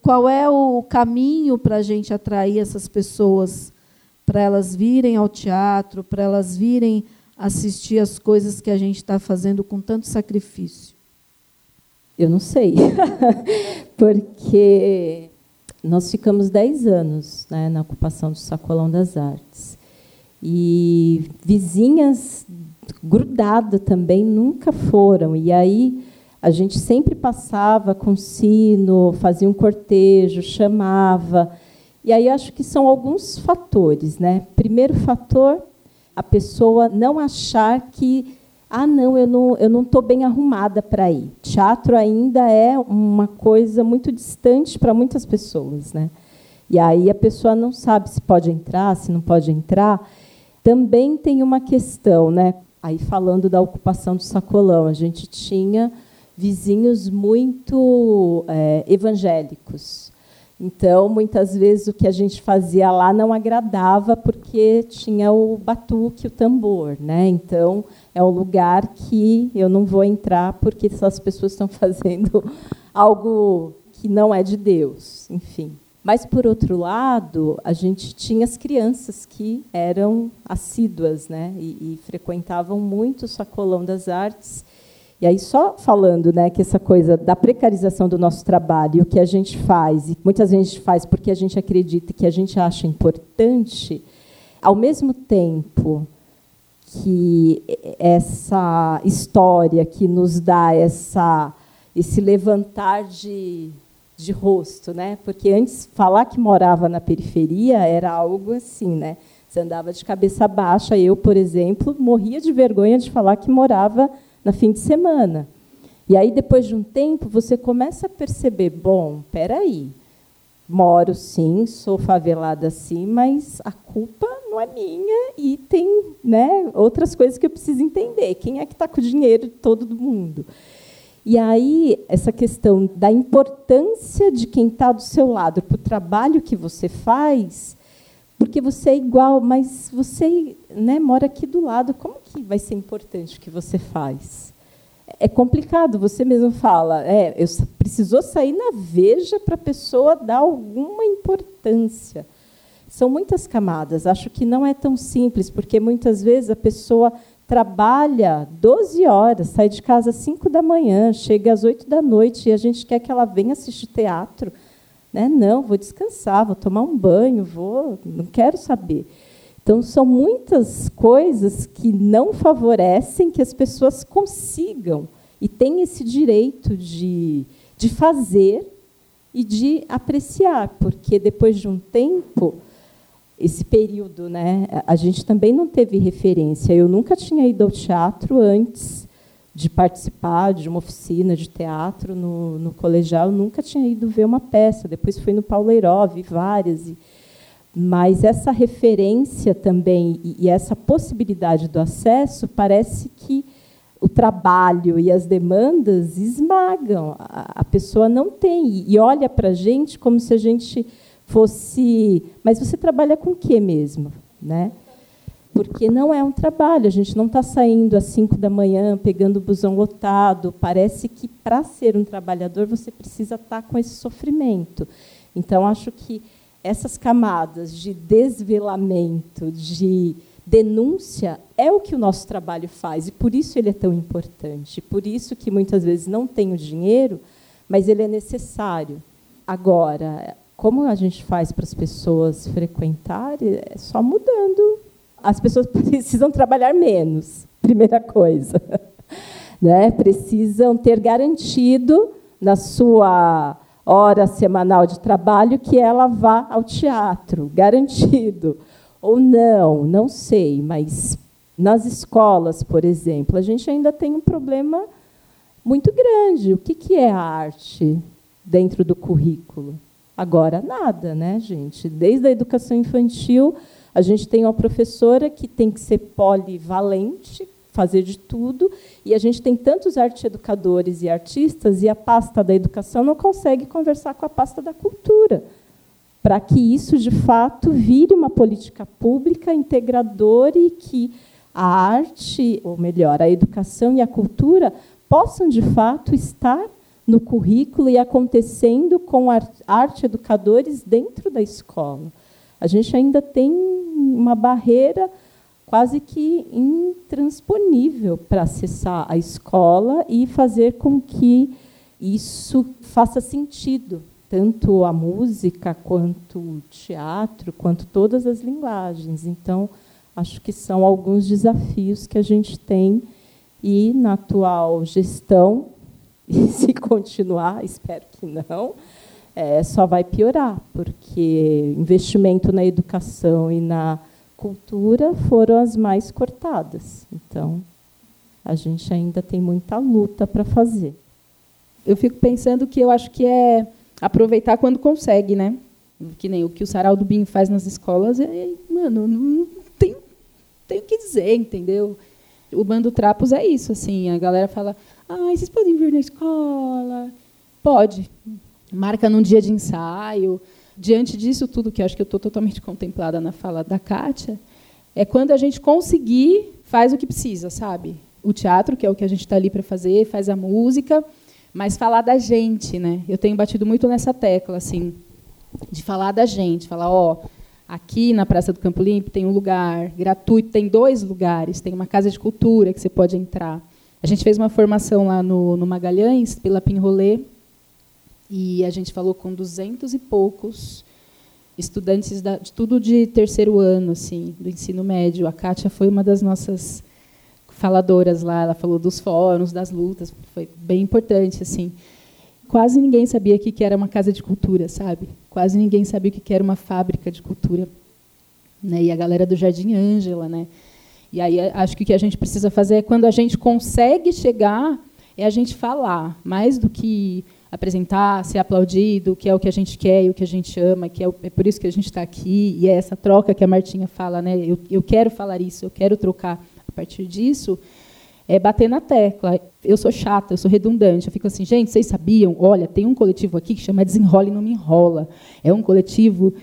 Qual é o caminho para a gente atrair essas pessoas, para elas virem ao teatro, para elas virem assistir as coisas que a gente está fazendo com tanto sacrifício? Eu não sei, porque nós ficamos 10 anos né, na ocupação do Sacolão das Artes. E vizinhas grudadas também nunca foram. E aí a gente sempre passava com sino, fazia um cortejo, chamava. E aí acho que são alguns fatores, né? Primeiro fator, a pessoa não achar que ah, não, eu não eu não estou bem arrumada para ir. Teatro ainda é uma coisa muito distante para muitas pessoas, né? E aí a pessoa não sabe se pode entrar, se não pode entrar. Também tem uma questão, né? Aí falando da ocupação do sacolão, a gente tinha vizinhos muito é, evangélicos. Então, muitas vezes o que a gente fazia lá não agradava porque tinha o batuque, o tambor, né? Então, é um lugar que eu não vou entrar porque essas pessoas estão fazendo algo que não é de Deus, enfim. Mas, por outro lado, a gente tinha as crianças que eram assíduas né, e, e frequentavam muito o Sacolão das Artes. E aí, só falando né, que essa coisa da precarização do nosso trabalho, o que a gente faz, e muitas vezes a gente faz porque a gente acredita que a gente acha importante, ao mesmo tempo que essa história que nos dá essa, esse levantar de de rosto, né? Porque antes falar que morava na periferia era algo assim, né? Você andava de cabeça baixa. Eu, por exemplo, morria de vergonha de falar que morava na fim de semana. E aí, depois de um tempo, você começa a perceber: bom, peraí, moro sim, sou favelada sim, mas a culpa não é minha e tem né, outras coisas que eu preciso entender. Quem é que está com o dinheiro todo mundo? E aí, essa questão da importância de quem está do seu lado para o trabalho que você faz, porque você é igual, mas você né, mora aqui do lado, como que vai ser importante o que você faz? É complicado, você mesmo fala, é, eu precisou sair na veja para a pessoa dar alguma importância. São muitas camadas, acho que não é tão simples, porque muitas vezes a pessoa trabalha 12 horas, sai de casa às 5 da manhã, chega às 8 da noite e a gente quer que ela venha assistir teatro. Né? Não, vou descansar, vou tomar um banho, vou, não quero saber. Então, são muitas coisas que não favorecem que as pessoas consigam e têm esse direito de, de fazer e de apreciar, porque depois de um tempo esse período, né, a gente também não teve referência. Eu nunca tinha ido ao teatro antes de participar de uma oficina de teatro no, no colegial, eu nunca tinha ido ver uma peça. Depois fui no Pauleiró, vi várias. E, mas essa referência também e, e essa possibilidade do acesso parece que o trabalho e as demandas esmagam. A, a pessoa não tem e olha para a gente como se a gente fosse. Mas você trabalha com o que mesmo? Né? Porque não é um trabalho, a gente não está saindo às 5 da manhã, pegando o busão lotado. Parece que, para ser um trabalhador, você precisa estar tá com esse sofrimento. Então, acho que essas camadas de desvelamento, de denúncia, é o que o nosso trabalho faz, e por isso ele é tão importante. Por isso que muitas vezes não tem o dinheiro, mas ele é necessário. Agora, como a gente faz para as pessoas frequentarem? É só mudando as pessoas precisam trabalhar menos, primeira coisa. Né? Precisam ter garantido na sua hora semanal de trabalho que ela vá ao teatro, garantido. Ou não, não sei, mas nas escolas, por exemplo, a gente ainda tem um problema muito grande. O que é a arte dentro do currículo? Agora, nada, né, gente? Desde a educação infantil, a gente tem uma professora que tem que ser polivalente, fazer de tudo, e a gente tem tantos arte educadores e artistas, e a pasta da educação não consegue conversar com a pasta da cultura, para que isso, de fato, vire uma política pública integradora e que a arte, ou melhor, a educação e a cultura possam, de fato, estar no currículo e acontecendo com arte educadores dentro da escola. A gente ainda tem uma barreira quase que intransponível para acessar a escola e fazer com que isso faça sentido, tanto a música quanto o teatro, quanto todas as linguagens. Então, acho que são alguns desafios que a gente tem e na atual gestão se continuar, espero que não, é, só vai piorar, porque investimento na educação e na cultura foram as mais cortadas. Então, a gente ainda tem muita luta para fazer. Eu fico pensando que eu acho que é aproveitar quando consegue, né? Que nem o que o Sarau do Binho faz nas escolas, é, mano, não tem, tem o que dizer, entendeu? O Bando Trapos é isso, assim, a galera fala, ah, vocês podem vir na escola? Pode. Marca num dia de ensaio. Diante disso tudo, que acho que eu estou totalmente contemplada na fala da Kátia, é quando a gente conseguir, faz o que precisa, sabe? O teatro, que é o que a gente está ali para fazer, faz a música, mas falar da gente, né? Eu tenho batido muito nessa tecla, assim, de falar da gente, falar, ó, aqui na Praça do Campo Limpo tem um lugar gratuito, tem dois lugares, tem uma casa de cultura que você pode entrar. A gente fez uma formação lá no, no Magalhães, pela Pinrolê, e a gente falou com duzentos e poucos estudantes da, de tudo de terceiro ano, assim, do ensino médio. A Kátia foi uma das nossas faladoras lá, ela falou dos fóruns, das lutas, foi bem importante, assim. Quase ninguém sabia o que era uma casa de cultura, sabe? Quase ninguém sabia o que era uma fábrica de cultura. Né? E a galera do Jardim Ângela, né? E aí acho que o que a gente precisa fazer é quando a gente consegue chegar, é a gente falar, mais do que apresentar, ser aplaudido, que é o que a gente quer e o que a gente ama, que é, o, é por isso que a gente está aqui, e é essa troca que a Martinha fala, né? Eu, eu quero falar isso, eu quero trocar a partir disso, é bater na tecla. Eu sou chata, eu sou redundante. Eu fico assim, gente, vocês sabiam? Olha, tem um coletivo aqui que chama Desenrola e Não Me Enrola. É um coletivo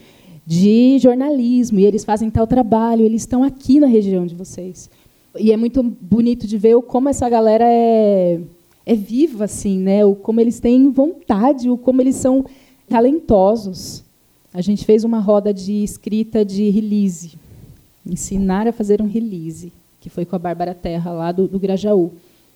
de jornalismo, e eles fazem tal trabalho, eles estão aqui na região de vocês. E é muito bonito de ver como essa galera é, é viva, assim, né? o como eles têm vontade, o como eles são talentosos. A gente fez uma roda de escrita de release, ensinar a fazer um release, que foi com a Bárbara Terra, lá do, do Grajaú.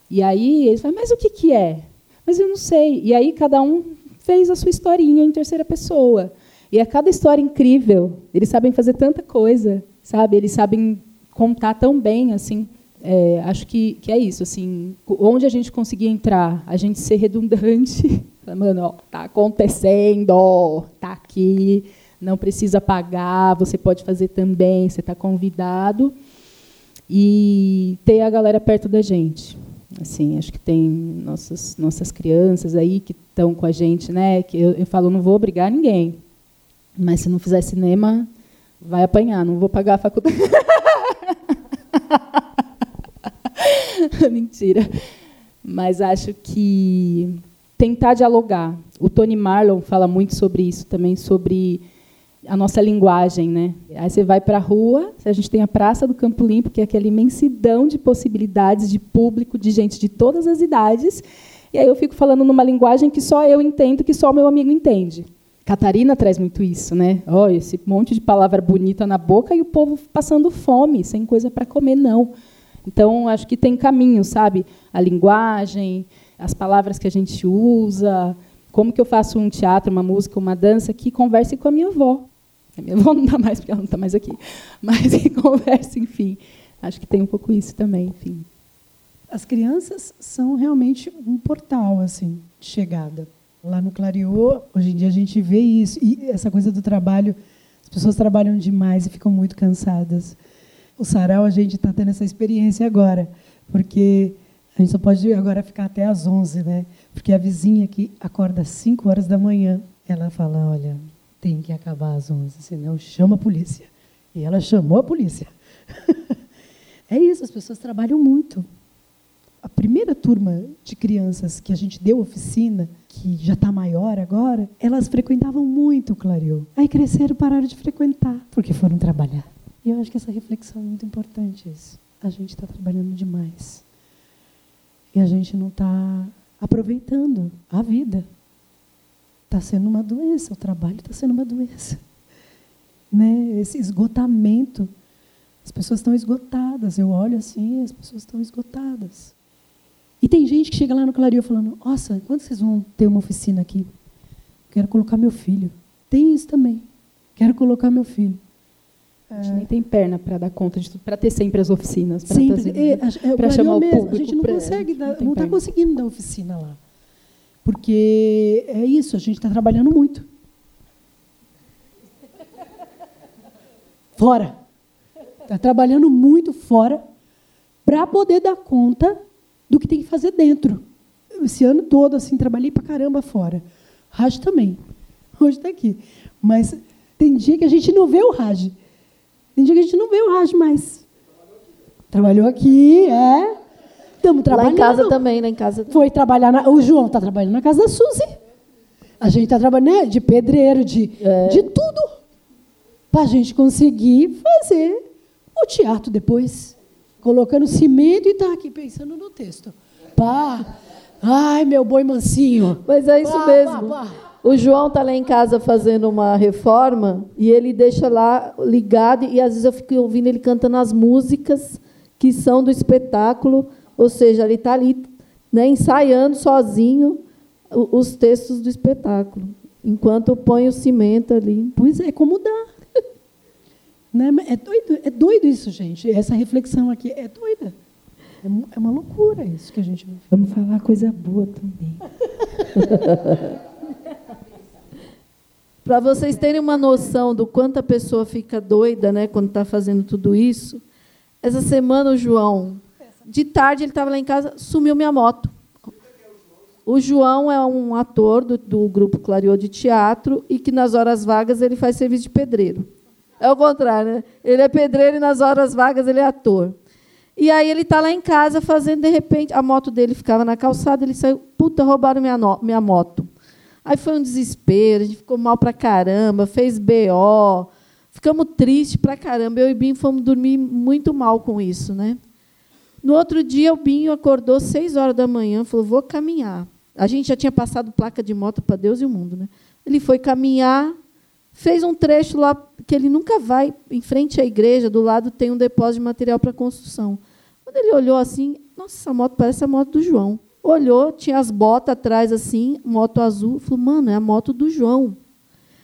E aí eles falaram, mas o que, que é? Mas eu não sei. E aí cada um fez a sua historinha em terceira pessoa. E é cada história incrível. Eles sabem fazer tanta coisa, sabe? Eles sabem contar tão bem, assim. É, acho que, que é isso, assim. Onde a gente conseguir entrar, a gente ser redundante, mano, ó, tá acontecendo, tá aqui, não precisa pagar, você pode fazer também, você está convidado e ter a galera perto da gente. Assim, acho que tem nossas nossas crianças aí que estão com a gente, né? Que eu, eu falo, não vou obrigar ninguém, mas se não fizer cinema, vai apanhar, não vou pagar a faculdade. Mentira. Mas acho que tentar dialogar. O Tony Marlon fala muito sobre isso também, sobre a nossa linguagem, né? Aí você vai para a rua, a gente tem a Praça do Campo Limpo, que é aquela imensidão de possibilidades de público, de gente de todas as idades, e aí eu fico falando numa linguagem que só eu entendo, que só o meu amigo entende. Catarina traz muito isso, né? Olha, esse monte de palavra bonita na boca e o povo passando fome, sem coisa para comer, não. Então, acho que tem caminho, sabe? A linguagem, as palavras que a gente usa, como que eu faço um teatro, uma música, uma dança que converse com a minha avó. Minha avó não está mais, porque ela não está mais aqui. Mas em conversa, enfim. Acho que tem um pouco isso também, enfim. As crianças são realmente um portal assim de chegada. Lá no Clariô, hoje em dia a gente vê isso. E essa coisa do trabalho, as pessoas trabalham demais e ficam muito cansadas. O sarau, a gente está tendo essa experiência agora, porque a gente só pode agora ficar até às 11, né? Porque a vizinha que acorda às 5 horas da manhã, ela fala: olha, tem que acabar às 11, senão chama a polícia. E ela chamou a polícia. é isso, as pessoas trabalham muito. A primeira turma de crianças que a gente deu oficina, que já está maior agora, elas frequentavam muito o Clareou. Aí cresceram, pararam de frequentar, porque foram trabalhar. E eu acho que essa reflexão é muito importante. Isso. A gente está trabalhando demais. E a gente não está aproveitando a vida. Está sendo uma doença, o trabalho está sendo uma doença. Né? Esse esgotamento. As pessoas estão esgotadas. Eu olho assim, as pessoas estão esgotadas. E tem gente que chega lá no Clario falando: Nossa, quando vocês vão ter uma oficina aqui? Quero colocar meu filho. Tem isso também. Quero colocar meu filho. A gente nem tem perna para dar conta de tudo, para ter sempre as oficinas. Sempre. É, é, para chamar o público. A gente não consegue, dar, não está conseguindo dar oficina lá. Porque é isso, a gente está trabalhando muito. Fora. Está trabalhando muito fora para poder dar conta do que tem que fazer dentro. Esse ano todo, assim, trabalhei para caramba fora. Raj também. Hoje está aqui. Mas tem dia que a gente não vê o Raj. Tem dia que a gente não vê o Raj mais. Trabalhou aqui, é. Estamos trabalhando. Lá em casa também, lá em casa. Foi trabalhar na, O João está trabalhando na casa da Suzy. A gente está trabalhando né, de pedreiro, de, é. de tudo. Para a gente conseguir fazer o teatro depois colocando cimento e está aqui pensando no texto. Pá! Ai, meu boi mansinho. Mas é isso pá, mesmo. Pá, pá. O João está lá em casa fazendo uma reforma e ele deixa lá ligado e às vezes eu fico ouvindo ele cantando as músicas que são do espetáculo, ou seja, ele está ali né, ensaiando sozinho os textos do espetáculo, enquanto põe o cimento ali. Pois é, como dá. Né? É, doido, é doido isso, gente. Essa reflexão aqui é doida. É, é uma loucura isso que a gente Vamos falar coisa boa também. Para vocês terem uma noção do quanto a pessoa fica doida né, quando está fazendo tudo isso, essa semana o João, de tarde ele estava lá em casa, sumiu minha moto. O João é um ator do, do grupo Clariô de Teatro e que nas horas vagas ele faz serviço de pedreiro. É o contrário, né? Ele é pedreiro e nas horas vagas ele é ator. E aí ele está lá em casa fazendo, de repente, a moto dele ficava na calçada, ele saiu, puta, roubaram minha, no, minha moto. Aí foi um desespero, a gente ficou mal pra caramba, fez BO, ficamos tristes pra caramba. Eu e Binho fomos dormir muito mal com isso, né? No outro dia, o Binho acordou seis horas da manhã, falou: vou caminhar. A gente já tinha passado placa de moto para Deus e o mundo, né? Ele foi caminhar, fez um trecho lá que ele nunca vai, em frente à igreja, do lado tem um depósito de material para construção. Quando ele olhou assim, nossa, essa moto parece a moto do João. Olhou, tinha as botas atrás assim, moto azul, falou, mano, é a moto do João.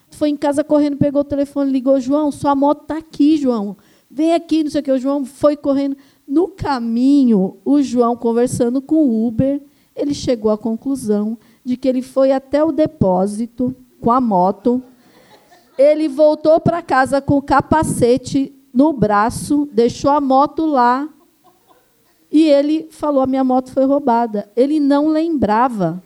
Foi em casa correndo, pegou o telefone, ligou, João, sua moto está aqui, João. Vem aqui, não sei o que. O João foi correndo. No caminho, o João, conversando com o Uber, ele chegou à conclusão de que ele foi até o depósito com a moto ele voltou para casa com o capacete no braço, deixou a moto lá e ele falou: a minha moto foi roubada. Ele não lembrava.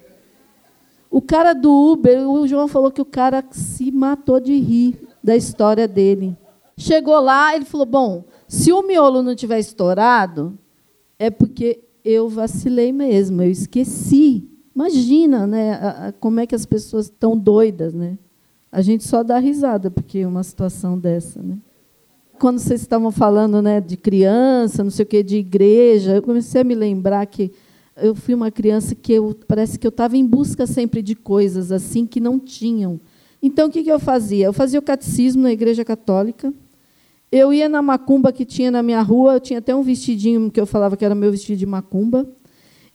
O cara do Uber, o João falou que o cara se matou de rir da história dele. Chegou lá, ele falou: bom, se o miolo não tiver estourado, é porque eu vacilei mesmo, eu esqueci. Imagina, né, como é que as pessoas estão doidas, né? A gente só dá risada porque uma situação dessa, né? Quando vocês estavam falando, né, de criança, não sei o que, de igreja, eu comecei a me lembrar que eu fui uma criança que eu, parece que eu estava em busca sempre de coisas assim que não tinham. Então o que, que eu fazia? Eu fazia o catecismo na igreja católica. Eu ia na macumba que tinha na minha rua, eu tinha até um vestidinho que eu falava que era meu vestido de macumba.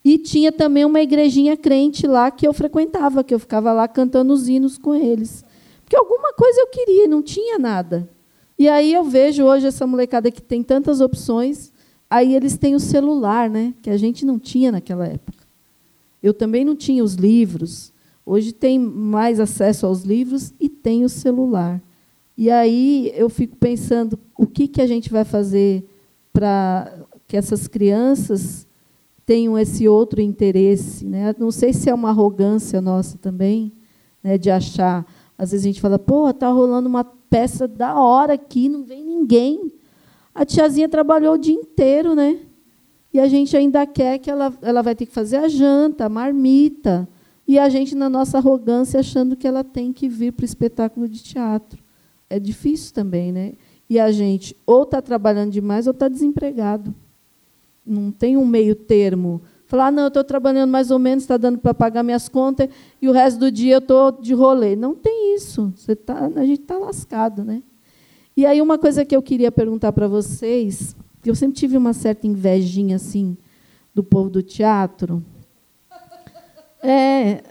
E tinha também uma igrejinha crente lá que eu frequentava, que eu ficava lá cantando os hinos com eles. Porque alguma coisa eu queria, não tinha nada. E aí eu vejo hoje essa molecada que tem tantas opções, aí eles têm o celular, né? Que a gente não tinha naquela época. Eu também não tinha os livros. Hoje tem mais acesso aos livros e tem o celular. E aí eu fico pensando o que, que a gente vai fazer para que essas crianças tenham esse outro interesse. Né? Não sei se é uma arrogância nossa também, né, de achar. Às vezes a gente fala, pô, está rolando uma peça da hora aqui, não vem ninguém. A tiazinha trabalhou o dia inteiro, né? E a gente ainda quer que ela, ela vai ter que fazer a janta, a marmita. E a gente, na nossa arrogância, achando que ela tem que vir para o espetáculo de teatro. É difícil também, né? E a gente ou está trabalhando demais ou está desempregado. Não tem um meio termo. Falar, ah, não, eu estou trabalhando mais ou menos, está dando para pagar minhas contas e o resto do dia eu estou de rolê. Não tem isso. Você tá, a gente está lascado. Né? E aí, uma coisa que eu queria perguntar para vocês eu sempre tive uma certa invejinha assim do povo do teatro. É,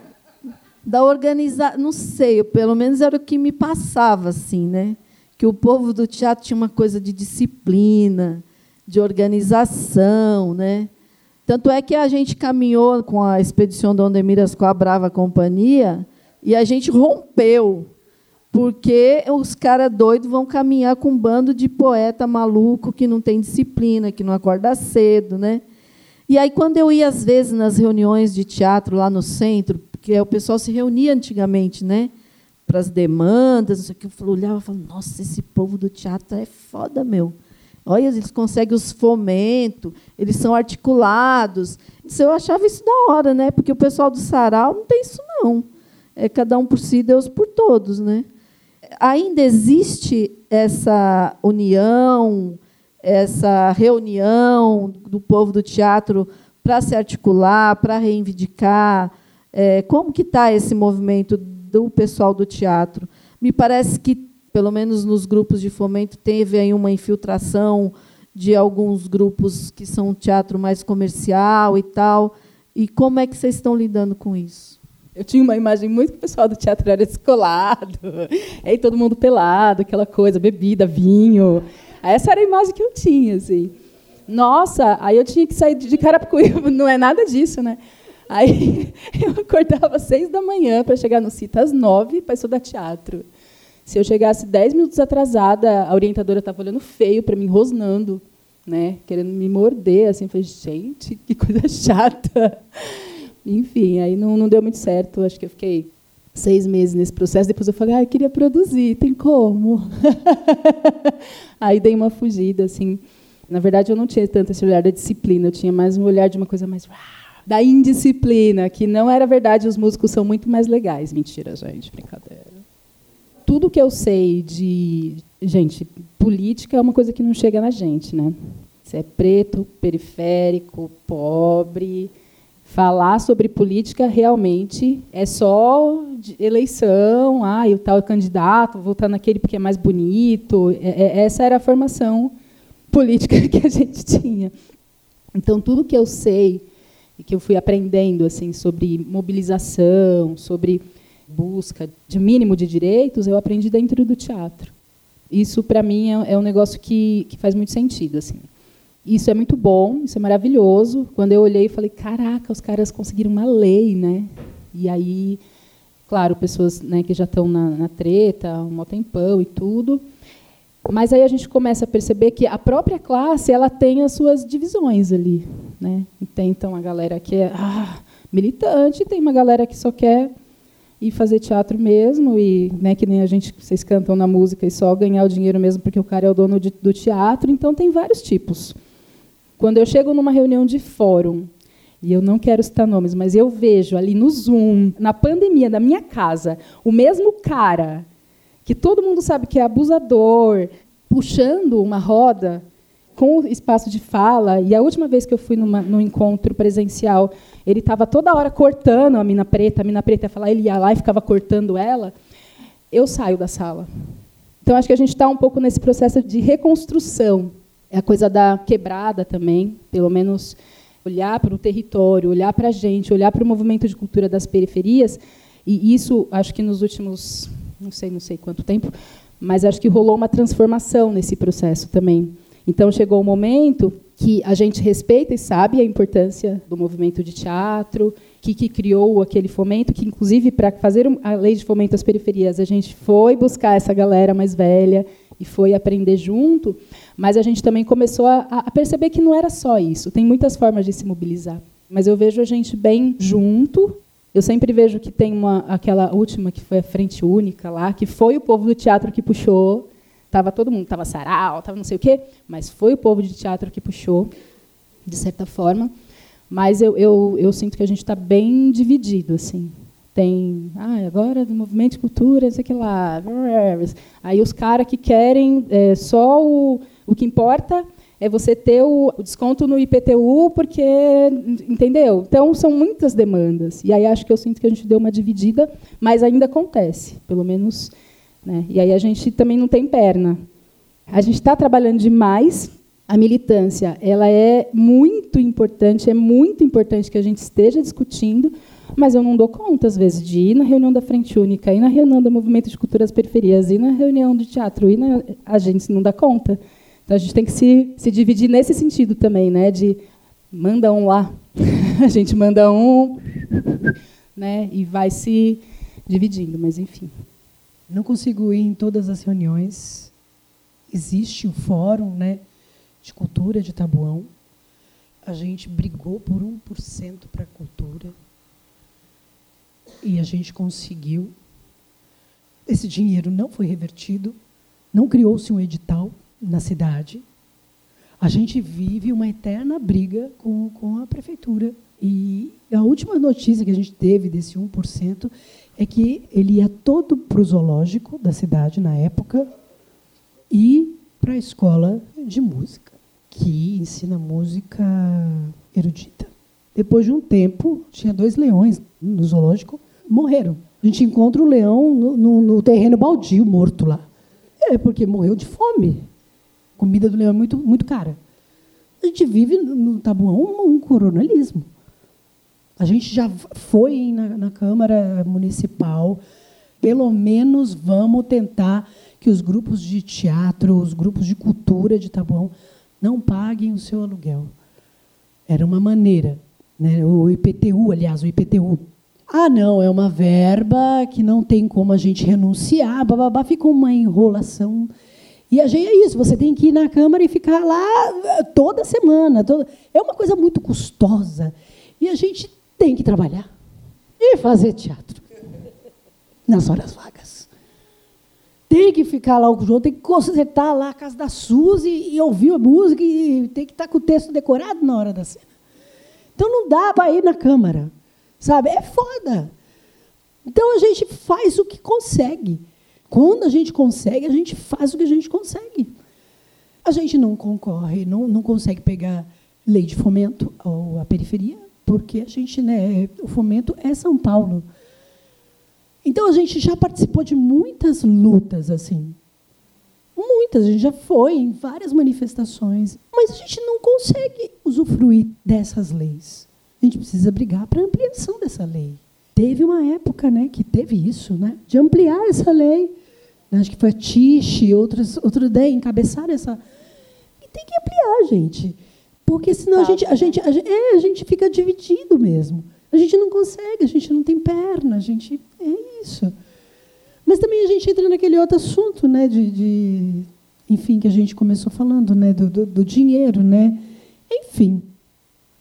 da organizar, não sei, pelo menos era o que me passava assim, né? Que o povo do teatro tinha uma coisa de disciplina, de organização, né? Tanto é que a gente caminhou com a expedição do Ondemiras com a Brava Companhia e a gente rompeu porque os caras doidos vão caminhar com um bando de poeta maluco que não tem disciplina, que não acorda cedo, né? E aí quando eu ia às vezes nas reuniões de teatro lá no centro, porque o pessoal se reunia antigamente, né? Para as demandas, não sei o que, eu olhava e falava, nossa, esse povo do teatro é foda, meu. Olha, eles conseguem os fomentos, eles são articulados. Eu achava isso da hora, né? Porque o pessoal do sarau não tem isso, não. É cada um por si, Deus por todos, né? ainda existe essa união, essa reunião do povo do teatro para se articular, para reivindicar? É, como que está esse movimento do pessoal do teatro? Me parece que, pelo menos nos grupos de fomento, teve aí uma infiltração de alguns grupos que são teatro mais comercial e tal. E como é que vocês estão lidando com isso? Eu tinha uma imagem muito pessoal do teatro era descolado, aí todo mundo pelado, aquela coisa, bebida, vinho. Essa era a imagem que eu tinha, assim. Nossa, aí eu tinha que sair de Carapicuíba, não é nada disso, né? Aí eu acordava às seis da manhã para chegar no CITA às nove para estudar teatro. Se eu chegasse dez minutos atrasada, a orientadora estava olhando feio para mim, rosnando, né, querendo me morder, assim, falei, gente, que coisa chata. Enfim, aí não, não deu muito certo. Acho que eu fiquei seis meses nesse processo. Depois eu falei, ah, eu queria produzir, tem como? aí dei uma fugida, assim. Na verdade, eu não tinha tanto esse olhar da disciplina, eu tinha mais um olhar de uma coisa mais da indisciplina, que não era verdade, os músicos são muito mais legais. Mentira, gente, brincadeira. Tudo que eu sei de. Gente, política é uma coisa que não chega na gente, né? Você é preto, periférico, pobre, falar sobre política realmente é só eleição, ah, o tal candidato, votar naquele porque é mais bonito. É, é, essa era a formação política que a gente tinha. Então, tudo que eu sei e que eu fui aprendendo assim sobre mobilização, sobre busca de mínimo de direitos, eu aprendi dentro do teatro. Isso, para mim, é, é um negócio que, que faz muito sentido. assim. Isso é muito bom, isso é maravilhoso. Quando eu olhei, falei: caraca, os caras conseguiram uma lei, né? E aí, claro, pessoas né, que já estão na, na treta, um tempão e tudo. Mas aí a gente começa a perceber que a própria classe ela tem as suas divisões ali, né? Tem então a galera que é ah, militante, tem uma galera que só quer ir fazer teatro mesmo e né, que nem a gente vocês cantam na música e só ganhar o dinheiro mesmo porque o cara é o dono de, do teatro. Então tem vários tipos. Quando eu chego numa reunião de fórum, e eu não quero citar nomes, mas eu vejo ali no Zoom, na pandemia da minha casa, o mesmo cara que todo mundo sabe que é abusador, puxando uma roda com espaço de fala. E a última vez que eu fui numa, num encontro presencial, ele estava toda hora cortando a mina preta, a mina preta ia falar, ele ia lá e ficava cortando ela. Eu saio da sala. Então, acho que a gente está um pouco nesse processo de reconstrução é a coisa da quebrada também, pelo menos olhar para o território, olhar para a gente, olhar para o movimento de cultura das periferias. E isso, acho que nos últimos não sei, não sei quanto tempo, mas acho que rolou uma transformação nesse processo também. Então chegou o momento que a gente respeita e sabe a importância do movimento de teatro, que, que criou aquele fomento, que inclusive para fazer a lei de fomento às periferias a gente foi buscar essa galera mais velha e foi aprender junto, mas a gente também começou a, a perceber que não era só isso. Tem muitas formas de se mobilizar, mas eu vejo a gente bem junto eu sempre vejo que tem uma, aquela última que foi a frente única lá, que foi o povo do teatro que puxou. Tava todo mundo, tava sarau, tava não sei o quê, mas foi o povo de teatro que puxou, de certa forma. Mas eu, eu, eu sinto que a gente está bem dividido, assim. Tem, ah, agora do movimento de cultura, sei que lá. Aí os caras que querem é, só o, o que importa é você ter o, desconto no IPTU, porque. Entendeu? Então, são muitas demandas. E aí acho que eu sinto que a gente deu uma dividida, mas ainda acontece, pelo menos. Né? E aí a gente também não tem perna. A gente está trabalhando demais. A militância ela é muito importante, é muito importante que a gente esteja discutindo, mas eu não dou conta, às vezes, de ir na reunião da Frente Única, ir na reunião do Movimento de Culturas Periferias, ir na reunião de teatro, ir na... a gente não dá conta. Então a gente tem que se, se dividir nesse sentido também, né? De manda um lá, a gente manda um, né? E vai se dividindo, mas enfim. Não consigo ir em todas as reuniões. Existe o fórum, né? De cultura de Tabuão. A gente brigou por 1% para a cultura. E a gente conseguiu. Esse dinheiro não foi revertido, não criou-se um edital na cidade, a gente vive uma eterna briga com, com a prefeitura. E a última notícia que a gente teve desse 1% é que ele ia todo para o zoológico da cidade na época e para a escola de música, que ensina música erudita. Depois de um tempo, tinha dois leões no zoológico, morreram. A gente encontra o leão no, no, no terreno baldio, morto lá. É porque morreu de fome comida do leão é muito, muito cara. A gente vive no Tabuão um, um coronelismo. A gente já foi na, na Câmara Municipal, pelo menos vamos tentar que os grupos de teatro, os grupos de cultura de Tabuão não paguem o seu aluguel. Era uma maneira. Né? O IPTU, aliás, o IPTU. Ah, não, é uma verba que não tem como a gente renunciar, bababá, fica uma enrolação e a gente é isso, você tem que ir na Câmara e ficar lá eh, toda semana. Toda... É uma coisa muito custosa. E a gente tem que trabalhar e fazer teatro nas horas vagas. Tem que ficar lá o jogo, tem que consertar lá a casa da Suzy e, ouvir a música e tem que estar com o texto decorado na hora da cena. Então não dá para ir na Câmara. Sabe? É foda. Então a gente faz o que consegue. Quando a gente consegue, a gente faz o que a gente consegue. A gente não concorre, não, não consegue pegar lei de fomento a periferia, porque a gente, né, o fomento é São Paulo. Então a gente já participou de muitas lutas assim. Muitas, a gente já foi em várias manifestações, mas a gente não consegue usufruir dessas leis. A gente precisa brigar para ampliação dessa lei. Teve uma época, né, que teve isso, né, de ampliar essa lei acho que foi a Tiche, outras, outra ideia, encabeçaram essa. E tem que ampliar, gente. Porque senão a gente, a, gente, a, gente, é, a gente fica dividido mesmo. A gente não consegue, a gente não tem perna, a gente. É isso. Mas também a gente entra naquele outro assunto, né? De, de enfim, que a gente começou falando, né? Do, do, do dinheiro, né? Enfim.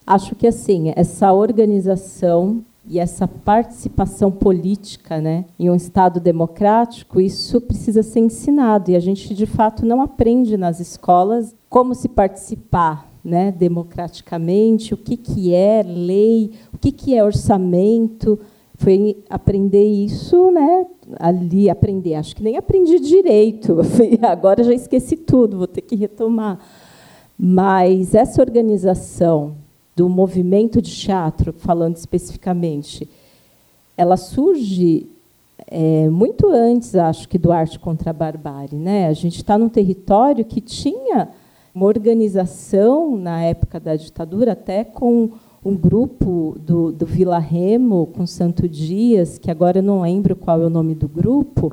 Acho que assim, essa organização e essa participação política né, em um Estado democrático, isso precisa ser ensinado. E a gente, de fato, não aprende nas escolas como se participar né, democraticamente, o que, que é lei, o que, que é orçamento. Foi aprender isso né, ali, aprender. Acho que nem aprendi direito. Agora já esqueci tudo, vou ter que retomar. Mas essa organização do movimento de teatro, falando especificamente, ela surge é, muito antes, acho que, do Arte contra a Barbárie. Né? A gente está num território que tinha uma organização, na época da ditadura, até com um grupo do, do Vila Remo, com Santo Dias, que agora eu não lembro qual é o nome do grupo,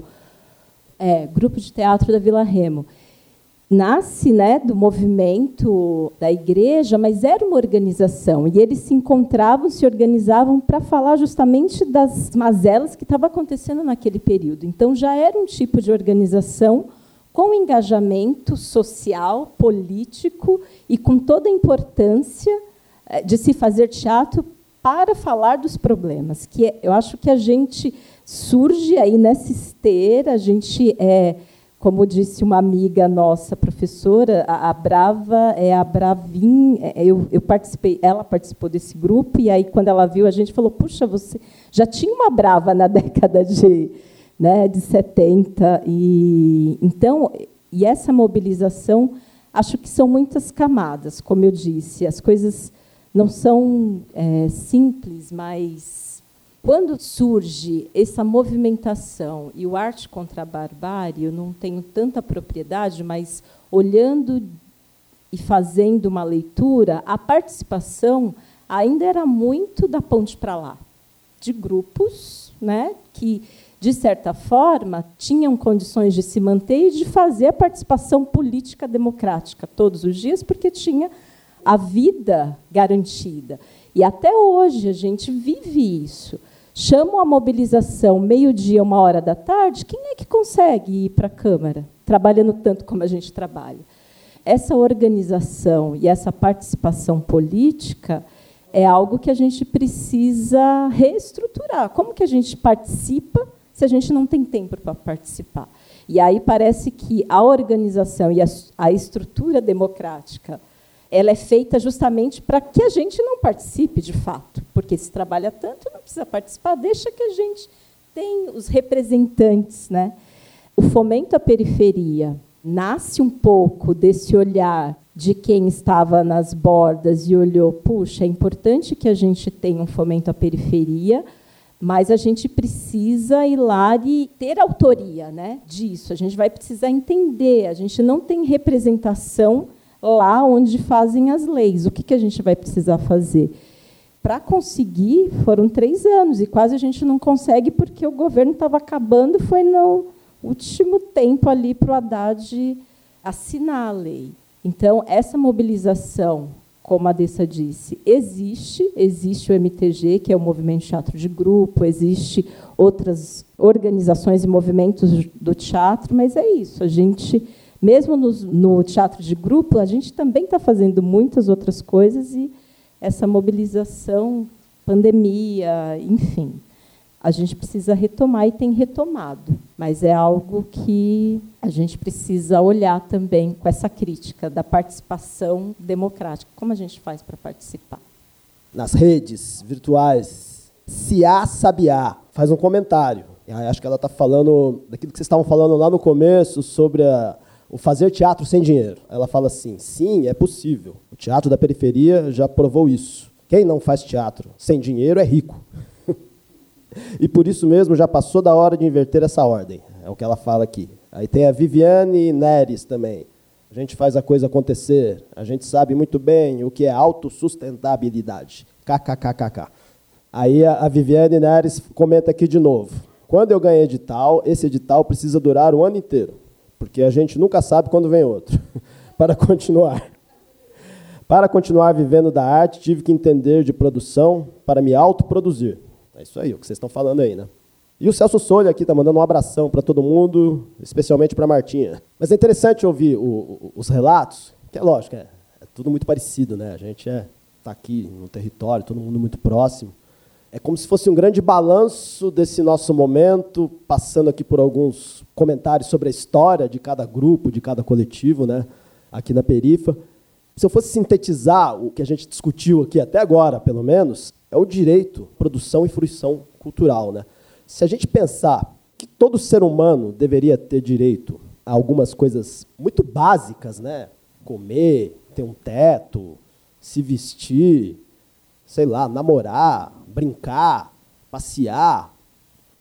É, Grupo de Teatro da Vila Remo. Nasce né, do movimento da igreja, mas era uma organização. E eles se encontravam, se organizavam para falar justamente das mazelas que estavam acontecendo naquele período. Então, já era um tipo de organização com engajamento social, político e com toda a importância eh, de se fazer teatro para falar dos problemas, que é, eu acho que a gente surge aí nessa esteira, a gente é, como disse uma amiga nossa, professora, a, Brava é a Bravin, é, eu, eu, participei, ela participou desse grupo e aí quando ela viu a gente falou, puxa, você já tinha uma Brava na década de né, de 70. E, então, e essa mobilização, acho que são muitas camadas, como eu disse. As coisas não são é, simples, mas quando surge essa movimentação e o arte contra a barbárie, eu não tenho tanta propriedade, mas olhando e fazendo uma leitura, a participação ainda era muito da ponte para lá, de grupos, né, que de certa forma, tinham condições de se manter e de fazer a participação política democrática todos os dias, porque tinha a vida garantida. E até hoje a gente vive isso. Chamam a mobilização meio-dia, uma hora da tarde, quem é que consegue ir para a Câmara, trabalhando tanto como a gente trabalha? Essa organização e essa participação política é algo que a gente precisa reestruturar. Como que a gente participa se a gente não tem tempo para participar. E aí parece que a organização e a, a estrutura democrática ela é feita justamente para que a gente não participe de fato, porque se trabalha tanto, não precisa participar, deixa que a gente tem os representantes. Né? O fomento à periferia nasce um pouco desse olhar de quem estava nas bordas e olhou, puxa, é importante que a gente tenha um fomento à periferia, mas a gente precisa ir lá e ter autoria né, disso. A gente vai precisar entender. A gente não tem representação lá onde fazem as leis. O que, que a gente vai precisar fazer? Para conseguir, foram três anos, e quase a gente não consegue porque o governo estava acabando, foi no último tempo ali para o Haddad assinar a lei. Então, essa mobilização como a Dessa disse, existe, existe o MTG, que é o Movimento Teatro de Grupo, existe outras organizações e movimentos do teatro, mas é isso, a gente, mesmo no, no teatro de grupo, a gente também está fazendo muitas outras coisas e essa mobilização, pandemia, enfim, a gente precisa retomar e tem retomado, mas é algo que a gente precisa olhar também com essa crítica da participação democrática. Como a gente faz para participar? Nas redes virtuais, Cia Sabiá faz um comentário. Acho que ela está falando daquilo que vocês estavam falando lá no começo sobre a, o fazer teatro sem dinheiro. Ela fala assim: sim, é possível. O teatro da periferia já provou isso. Quem não faz teatro sem dinheiro é rico. E por isso mesmo já passou da hora de inverter essa ordem. É o que ela fala aqui. Aí tem a Viviane Neres também. A gente faz a coisa acontecer. A gente sabe muito bem o que é autossustentabilidade. KKKKK. Aí a Viviane Neres comenta aqui de novo. Quando eu ganhei edital, esse edital precisa durar o ano inteiro, porque a gente nunca sabe quando vem outro. Para continuar. Para continuar vivendo da arte, tive que entender de produção para me autoproduzir. É isso aí, o que vocês estão falando aí, né? E o Celso Solha aqui está mandando um abração para todo mundo, especialmente para Martinha. Mas é interessante ouvir o, o, os relatos, que é lógico, é, é, tudo muito parecido, né? A gente está é, tá aqui no território, todo mundo muito próximo. É como se fosse um grande balanço desse nosso momento, passando aqui por alguns comentários sobre a história de cada grupo, de cada coletivo, né? aqui na Perifa. Se eu fosse sintetizar o que a gente discutiu aqui até agora, pelo menos, é o direito, produção e fruição cultural. Né? Se a gente pensar que todo ser humano deveria ter direito a algumas coisas muito básicas, né? comer, ter um teto, se vestir, sei lá, namorar, brincar, passear,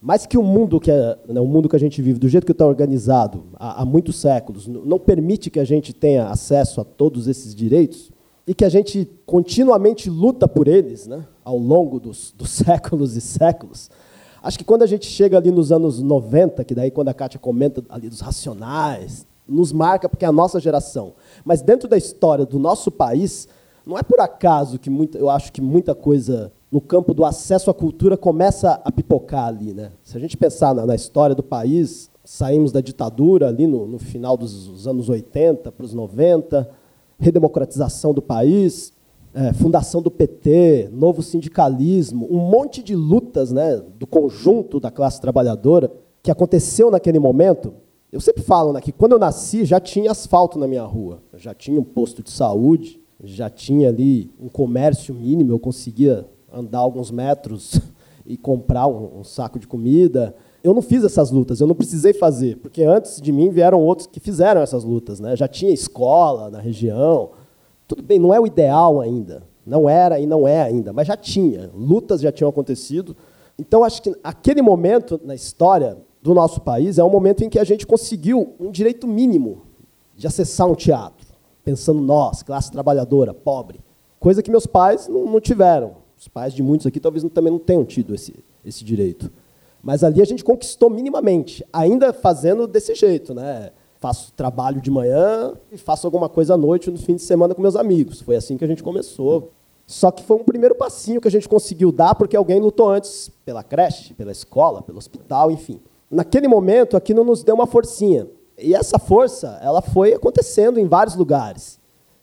mais que o mundo que é, né, o mundo que a gente vive, do jeito que está organizado há, há muitos séculos, não permite que a gente tenha acesso a todos esses direitos e que a gente continuamente luta por eles, né, ao longo dos, dos séculos e séculos, Acho que quando a gente chega ali nos anos 90, que daí quando a Kátia comenta ali dos racionais, nos marca porque é a nossa geração. Mas dentro da história do nosso país, não é por acaso que eu acho que muita coisa no campo do acesso à cultura começa a pipocar ali. Né? Se a gente pensar na, na história do país, saímos da ditadura ali no, no final dos anos 80 para os 90, redemocratização do país, é, fundação do PT, novo sindicalismo, um monte de lutas né, do conjunto da classe trabalhadora que aconteceu naquele momento. Eu sempre falo né, que quando eu nasci já tinha asfalto na minha rua, já tinha um posto de saúde, já tinha ali um comércio mínimo, eu conseguia andar alguns metros e comprar um, um saco de comida. Eu não fiz essas lutas, eu não precisei fazer, porque antes de mim vieram outros que fizeram essas lutas. Né? Já tinha escola na região, tudo bem, não é o ideal ainda. Não era e não é ainda, mas já tinha. Lutas já tinham acontecido. Então, acho que aquele momento na história do nosso país é um momento em que a gente conseguiu um direito mínimo de acessar um teatro, pensando nós, classe trabalhadora, pobre. Coisa que meus pais não, tiveram. Os pais de muitos aqui talvez também não tenham tido esse, esse direito. Mas ali a gente conquistou minimamente, ainda fazendo desse jeito, né? faço trabalho de manhã e faço alguma coisa à noite no fim de semana com meus amigos. Foi assim que a gente começou. Só que foi um primeiro passinho que a gente conseguiu dar porque alguém lutou antes pela creche, pela escola, pelo hospital, enfim. Naquele momento, aquilo nos deu uma forcinha. E essa força, ela foi acontecendo em vários lugares.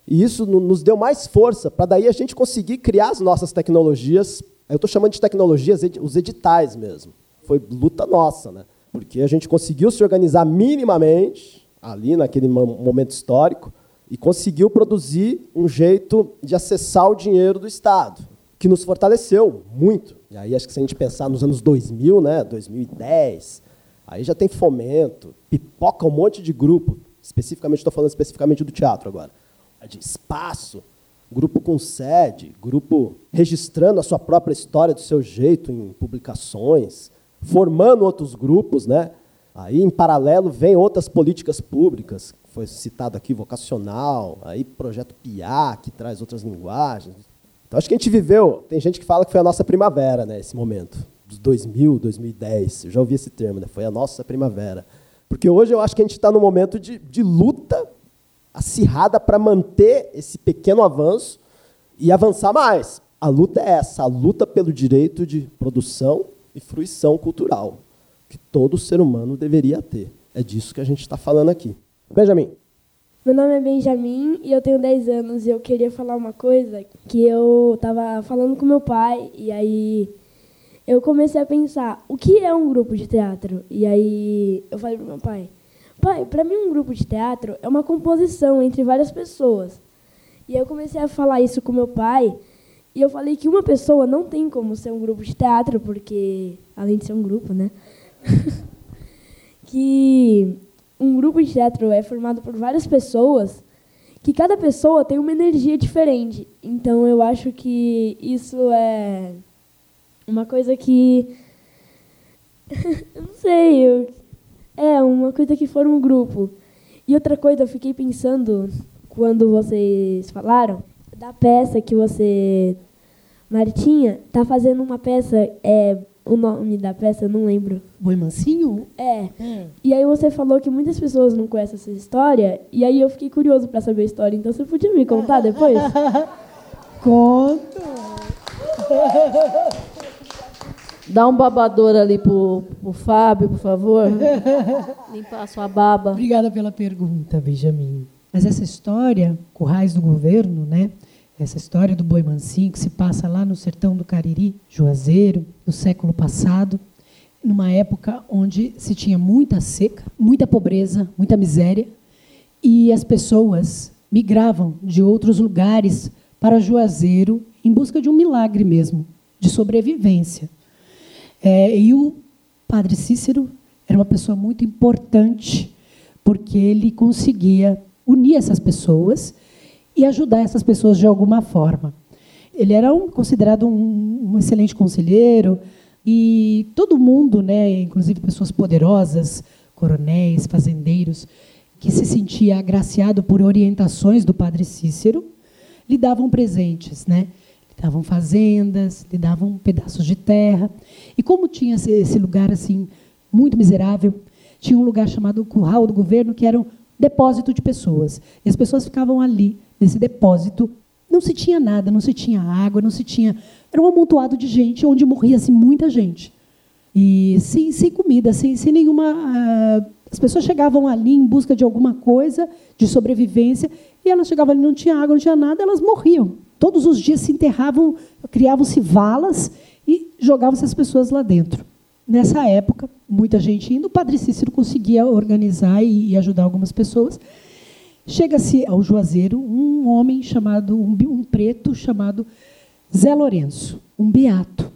E isso nos deu mais força para daí a gente conseguir criar as nossas tecnologias. Eu estou chamando de tecnologias os editais mesmo. Foi luta nossa, né? Porque a gente conseguiu se organizar minimamente ali naquele momento histórico e conseguiu produzir um jeito de acessar o dinheiro do Estado, que nos fortaleceu muito. E aí acho que se a gente pensar nos anos 2000, né, 2010, aí já tem fomento, pipoca um monte de grupo, especificamente estou falando especificamente do teatro agora, de espaço, grupo com sede, grupo registrando a sua própria história do seu jeito em publicações, formando outros grupos, né? Aí, em paralelo, vem outras políticas públicas, foi citado aqui, vocacional, aí projeto PIA, que traz outras linguagens. Então, acho que a gente viveu, tem gente que fala que foi a nossa primavera, né, esse momento, dos 2000, 2010, eu já ouvi esse termo, né, foi a nossa primavera. Porque hoje eu acho que a gente está num momento de, de luta acirrada para manter esse pequeno avanço e avançar mais. A luta é essa, a luta pelo direito de produção e fruição cultural que todo ser humano deveria ter. É disso que a gente está falando aqui. Benjamin. Meu nome é Benjamin e eu tenho 10 anos e eu queria falar uma coisa que eu estava falando com meu pai e aí eu comecei a pensar, o que é um grupo de teatro? E aí eu falei para meu pai, pai, para mim um grupo de teatro é uma composição entre várias pessoas. E eu comecei a falar isso com meu pai e eu falei que uma pessoa não tem como ser um grupo de teatro, porque além de ser um grupo, né? que um grupo de teatro é formado por várias pessoas, que cada pessoa tem uma energia diferente. Então eu acho que isso é uma coisa que eu não sei, eu... é uma coisa que forma um grupo. E outra coisa, eu fiquei pensando quando vocês falaram da peça que você Martinha tá fazendo uma peça é o nome da peça, eu não lembro. Boi Mansinho? É. é. E aí você falou que muitas pessoas não conhecem essa história, e aí eu fiquei curioso para saber a história, então você podia me contar depois? Conto! Dá um babador ali pro, pro Fábio, por favor. Limpar a sua baba. Obrigada pela pergunta, Benjamin. Mas essa história, Currais do Governo, né? Essa história do boi mansinho que se passa lá no sertão do Cariri, Juazeiro, no século passado, numa época onde se tinha muita seca, muita pobreza, muita miséria, e as pessoas migravam de outros lugares para Juazeiro em busca de um milagre mesmo, de sobrevivência. É, e o padre Cícero era uma pessoa muito importante, porque ele conseguia unir essas pessoas e ajudar essas pessoas de alguma forma. Ele era um, considerado um, um, excelente conselheiro e todo mundo, né, inclusive pessoas poderosas, coronéis, fazendeiros, que se sentia agraciado por orientações do padre Cícero, lhe davam presentes, né? davam fazendas, lhe davam pedaços de terra. E como tinha esse lugar assim muito miserável, tinha um lugar chamado curral do governo que era um depósito de pessoas. E as pessoas ficavam ali nesse depósito. Não se tinha nada, não se tinha água, não se tinha. Era um amontoado de gente onde morria assim, muita gente. E sem, sem comida, sem, sem nenhuma. Uh, as pessoas chegavam ali em busca de alguma coisa, de sobrevivência, e elas chegavam ali, não tinha água, não tinha nada, elas morriam. Todos os dias se enterravam, criavam-se valas e jogavam-se as pessoas lá dentro. Nessa época, muita gente indo, o padre Cícero conseguia organizar e ajudar algumas pessoas. Chega-se ao Juazeiro um homem chamado, um, um preto chamado Zé Lourenço, um beato.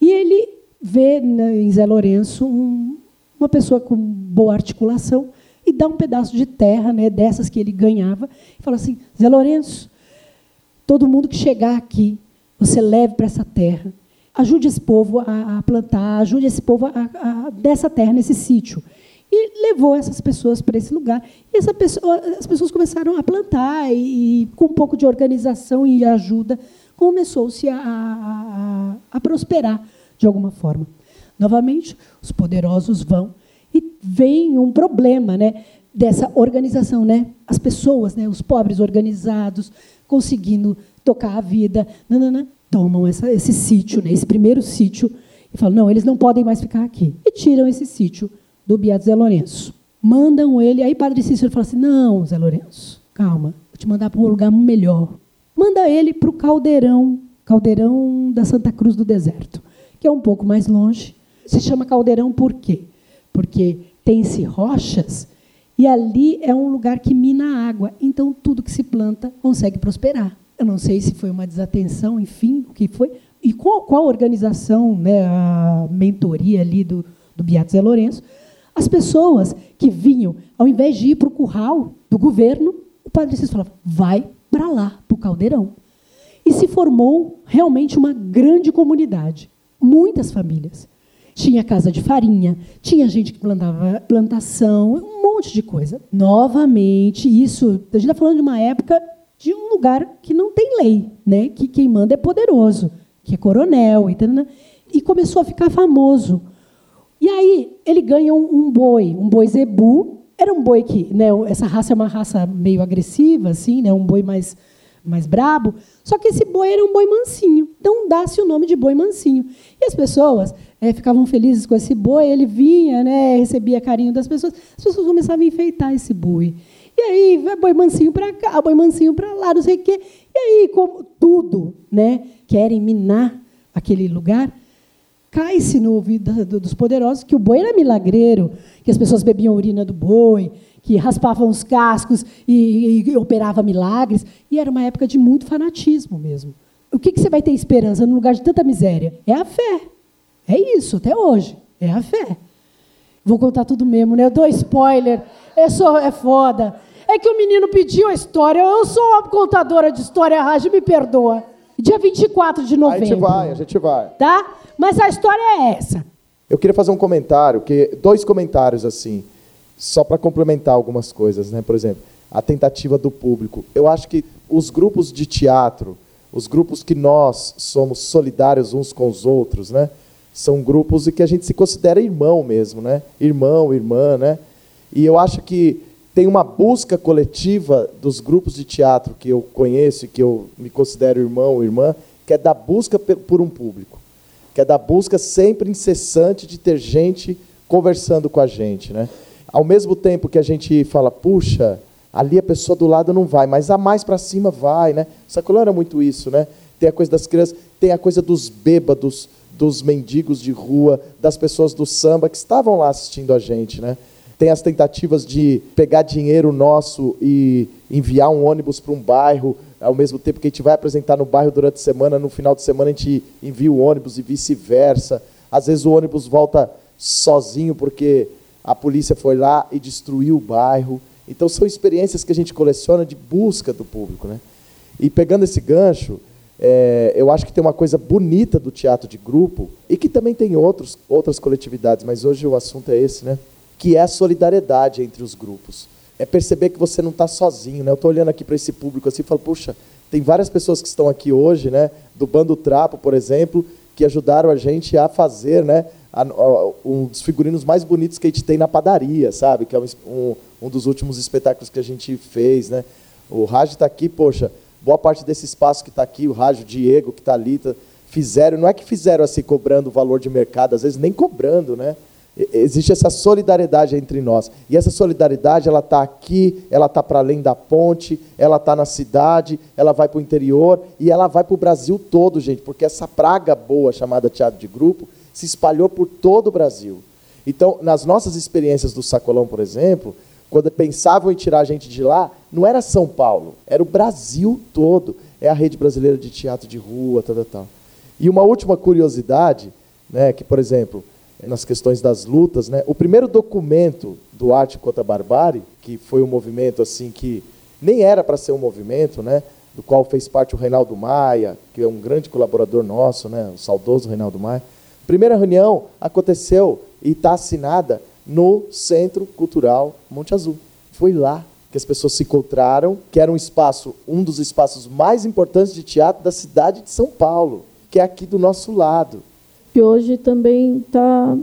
E ele vê em Zé Lourenço um, uma pessoa com boa articulação e dá um pedaço de terra, né, dessas que ele ganhava, e fala assim: Zé Lourenço, todo mundo que chegar aqui, você leve para essa terra. Ajude esse povo a, a plantar, ajude esse povo a, a, dessa terra, nesse sítio. E levou essas pessoas para esse lugar. E essa pessoa, as pessoas começaram a plantar, e, e com um pouco de organização e ajuda, começou-se a, a, a prosperar de alguma forma. Novamente, os poderosos vão e vem um problema, né, dessa organização, né? As pessoas, né, os pobres organizados, conseguindo tocar a vida, nanana, tomam essa, esse sítio, né, esse primeiro sítio e falam: "Não, eles não podem mais ficar aqui". E tiram esse sítio do Beato Zé Lourenço. Mandam ele, aí Padre Cícero fala assim: "Não, Zé Lourenço, calma, vou te mandar para um lugar melhor". Manda ele para o caldeirão, caldeirão da Santa Cruz do Deserto que é um pouco mais longe. Se chama caldeirão por quê? Porque tem-se rochas e ali é um lugar que mina água. Então, tudo que se planta consegue prosperar. Eu não sei se foi uma desatenção, enfim, o que foi. E qual, qual organização, né, a mentoria ali do, do Beato Zé Lourenço, as pessoas que vinham, ao invés de ir para o curral do governo, o padre Cícero falava, vai para lá, para o caldeirão. E se formou realmente uma grande comunidade muitas famílias. Tinha casa de farinha, tinha gente que plantava plantação, um monte de coisa. Novamente, isso, a gente está falando de uma época de um lugar que não tem lei, né? que quem manda é poderoso, que é coronel. E, e começou a ficar famoso. E aí ele ganha um, um boi, um boi zebu. Era um boi que, né, essa raça é uma raça meio agressiva, assim, né, um boi mais mais brabo, só que esse boi era um boi mansinho. Então dá-se o nome de boi mansinho. E as pessoas é, ficavam felizes com esse boi, ele vinha, né, recebia carinho das pessoas, as pessoas começavam a enfeitar esse boi. E aí, vai boi mansinho para cá, boi mansinho para lá, não sei o quê. E aí, como tudo né, querem minar aquele lugar, cai-se no ouvido dos poderosos que o boi era milagreiro, que as pessoas bebiam urina do boi, que raspavam os cascos e, e, e, operava milagres. E era uma época de muito fanatismo mesmo. O que, que você vai ter esperança no lugar de tanta miséria? É a fé. É isso, até hoje. É a fé. Vou contar tudo mesmo, né? Eu dou spoiler. Eu sou, é foda. É que o menino pediu a história. Eu sou uma contadora de história rádio, me perdoa. Dia 24 de novembro. A gente vai, a gente vai. Tá? Mas a história é essa. Eu queria fazer um comentário, que dois comentários assim só para complementar algumas coisas, né? Por exemplo, a tentativa do público. Eu acho que os grupos de teatro, os grupos que nós somos solidários uns com os outros, né? São grupos em que a gente se considera irmão mesmo, né? Irmão, irmã, né? E eu acho que tem uma busca coletiva dos grupos de teatro que eu conheço e que eu me considero irmão ou irmã, que é da busca por um público, que é da busca sempre incessante de ter gente conversando com a gente, né? Ao mesmo tempo que a gente fala, puxa, ali a pessoa do lado não vai, mas a mais para cima vai, né? Sacolão era muito isso, né? Tem a coisa das crianças, tem a coisa dos bêbados, dos mendigos de rua, das pessoas do samba que estavam lá assistindo a gente, né? Tem as tentativas de pegar dinheiro nosso e enviar um ônibus para um bairro, ao mesmo tempo que a gente vai apresentar no bairro durante a semana, no final de semana a gente envia o ônibus e vice-versa. Às vezes o ônibus volta sozinho porque a polícia foi lá e destruiu o bairro. Então são experiências que a gente coleciona de busca do público, né? E pegando esse gancho, é, eu acho que tem uma coisa bonita do teatro de grupo e que também tem outros, outras coletividades, mas hoje o assunto é esse, né? Que é a solidariedade entre os grupos. É perceber que você não está sozinho. Né? Eu estou olhando aqui para esse público assim e falo, puxa, tem várias pessoas que estão aqui hoje, né, do Bando Trapo, por exemplo, que ajudaram a gente a fazer né, a, a, um dos figurinos mais bonitos que a gente tem na padaria, sabe? Que é um, um dos últimos espetáculos que a gente fez. Né? O Rádio está aqui, poxa, boa parte desse espaço que está aqui, o Rádio Diego que está ali, tá, fizeram, não é que fizeram assim cobrando o valor de mercado, às vezes nem cobrando, né? Existe essa solidariedade entre nós. E essa solidariedade, ela está aqui, ela está para além da ponte, ela está na cidade, ela vai para o interior e ela vai para o Brasil todo, gente, porque essa praga boa chamada teatro de grupo se espalhou por todo o Brasil. Então, nas nossas experiências do Sacolão, por exemplo, quando pensavam em tirar a gente de lá, não era São Paulo, era o Brasil todo. É a rede brasileira de teatro de rua, tal, tal, tal. E uma última curiosidade, né, que, por exemplo, nas questões das lutas, né? O primeiro documento do Arte contra a Barbárie, que foi um movimento assim que nem era para ser um movimento, né? Do qual fez parte o Reinaldo Maia, que é um grande colaborador nosso, né? O saudoso Reinaldo Maia. Primeira reunião aconteceu e está assinada no Centro Cultural Monte Azul. Foi lá que as pessoas se encontraram, que era um espaço, um dos espaços mais importantes de teatro da cidade de São Paulo, que é aqui do nosso lado que hoje também está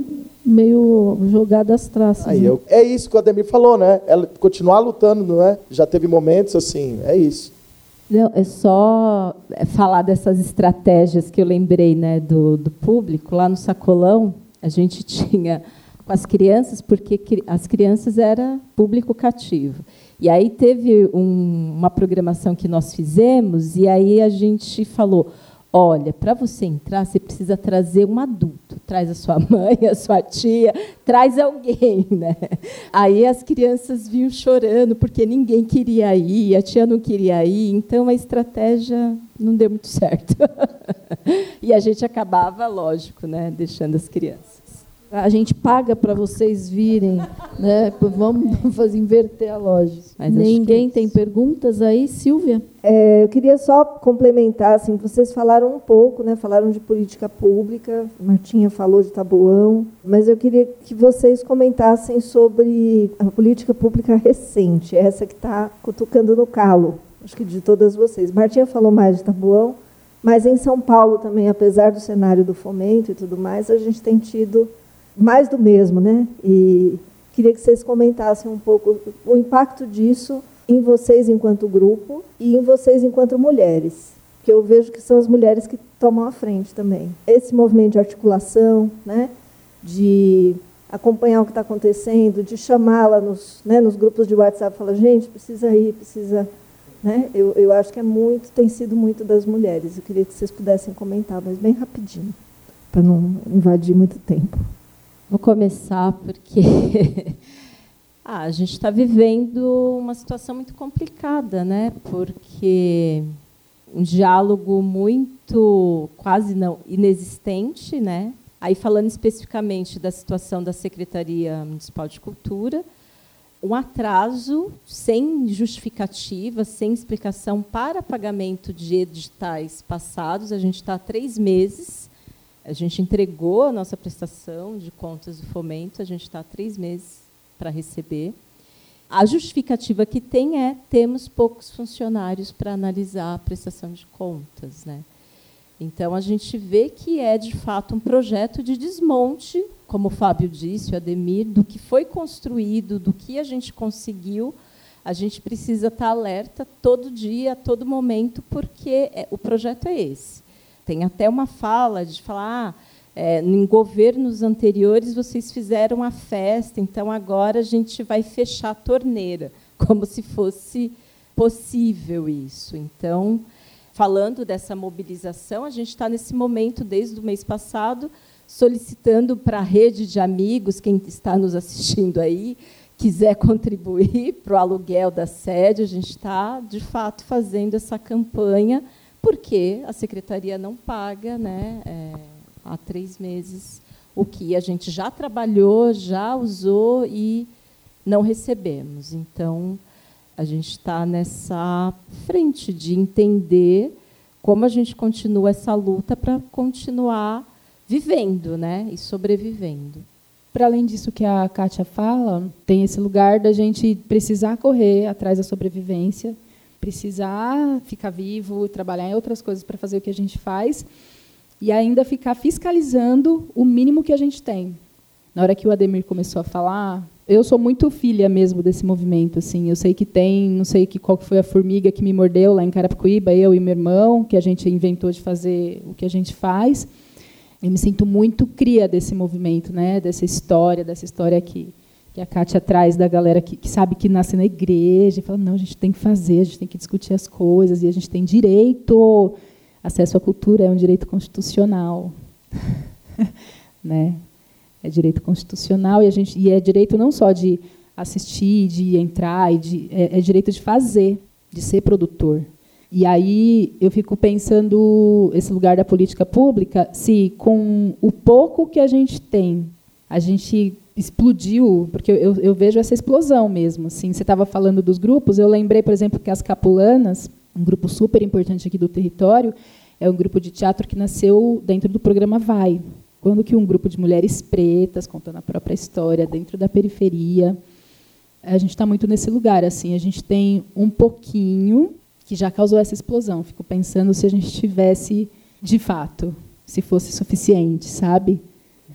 meio jogada às traças. Aí, né? eu, é isso que o Ademir falou, né? Ela continuar lutando, não é? Já teve momentos assim, é isso. Não, é só é, falar dessas estratégias que eu lembrei né, do, do público. Lá no Sacolão, a gente tinha com as crianças, porque as crianças era público cativo. E aí teve um, uma programação que nós fizemos, e aí a gente falou Olha, para você entrar, você precisa trazer um adulto. Traz a sua mãe, a sua tia, traz alguém. Né? Aí as crianças vinham chorando porque ninguém queria ir, a tia não queria ir, então a estratégia não deu muito certo. e a gente acabava, lógico, né, deixando as crianças. A gente paga para vocês virem, né? Vamos fazer inverter a loja. Mas Ninguém é tem perguntas aí, Silvia? É, eu queria só complementar, assim, vocês falaram um pouco, né? Falaram de política pública, Martinha falou de Tabuão, mas eu queria que vocês comentassem sobre a política pública recente, essa que está cutucando no calo, acho que de todas vocês. Martinha falou mais de Tabuão, mas em São Paulo também, apesar do cenário do fomento e tudo mais, a gente tem tido mais do mesmo, né? E queria que vocês comentassem um pouco o impacto disso em vocês enquanto grupo e em vocês enquanto mulheres, que eu vejo que são as mulheres que tomam a frente também. Esse movimento de articulação, né? De acompanhar o que está acontecendo, de chamá-la nos, né, nos grupos de WhatsApp, falar gente precisa ir, precisa, né? Eu, eu acho que é muito, tem sido muito das mulheres. Eu queria que vocês pudessem comentar, mas bem rapidinho, para não invadir muito tempo. Vou começar porque ah, a gente está vivendo uma situação muito complicada, né? Porque um diálogo muito quase não inexistente, né? Aí falando especificamente da situação da Secretaria Municipal de Cultura, um atraso sem justificativa, sem explicação para pagamento de editais passados. A gente está há três meses a gente entregou a nossa prestação de contas do fomento, a gente está há três meses para receber. A justificativa que tem é temos poucos funcionários para analisar a prestação de contas. Né? Então, a gente vê que é, de fato, um projeto de desmonte, como o Fábio disse, o Ademir, do que foi construído, do que a gente conseguiu. A gente precisa estar alerta todo dia, a todo momento, porque é, o projeto é esse. Tem até uma fala de falar, ah, é, em governos anteriores vocês fizeram a festa, então agora a gente vai fechar a torneira, como se fosse possível isso. Então, falando dessa mobilização, a gente está nesse momento, desde o mês passado, solicitando para a rede de amigos, quem está nos assistindo aí, quiser contribuir para o aluguel da sede, a gente está, de fato, fazendo essa campanha porque a secretaria não paga né, é, há três meses o que a gente já trabalhou, já usou e não recebemos. Então, a gente está nessa frente de entender como a gente continua essa luta para continuar vivendo né, e sobrevivendo. para além disso que a Kátia fala, tem esse lugar da gente precisar correr atrás da sobrevivência, precisar ficar vivo, trabalhar em outras coisas para fazer o que a gente faz e ainda ficar fiscalizando o mínimo que a gente tem. Na hora que o Ademir começou a falar, eu sou muito filha mesmo desse movimento, assim. Eu sei que tem, não sei que qual foi a formiga que me mordeu lá em Carapicuíba, eu e meu irmão, que a gente inventou de fazer o que a gente faz. Eu me sinto muito cria desse movimento, né? Dessa história, dessa história que que a Kátia traz da galera que, que, sabe que nasce na igreja e fala não, a gente tem que fazer, a gente tem que discutir as coisas e a gente tem direito. Acesso à cultura é um direito constitucional, né? É direito constitucional e a gente e é direito não só de assistir, de entrar, e de, é, é direito de fazer, de ser produtor. E aí eu fico pensando esse lugar da política pública, se com o pouco que a gente tem, a gente explodiu, porque eu, eu vejo essa explosão mesmo. Assim, você estava falando dos grupos, eu lembrei, por exemplo, que as Capulanas, um grupo super importante aqui do território, é um grupo de teatro que nasceu dentro do programa Vai, quando que um grupo de mulheres pretas, contando a própria história, dentro da periferia, a gente está muito nesse lugar. assim. A gente tem um pouquinho que já causou essa explosão. Fico pensando se a gente tivesse, de fato, se fosse suficiente, sabe?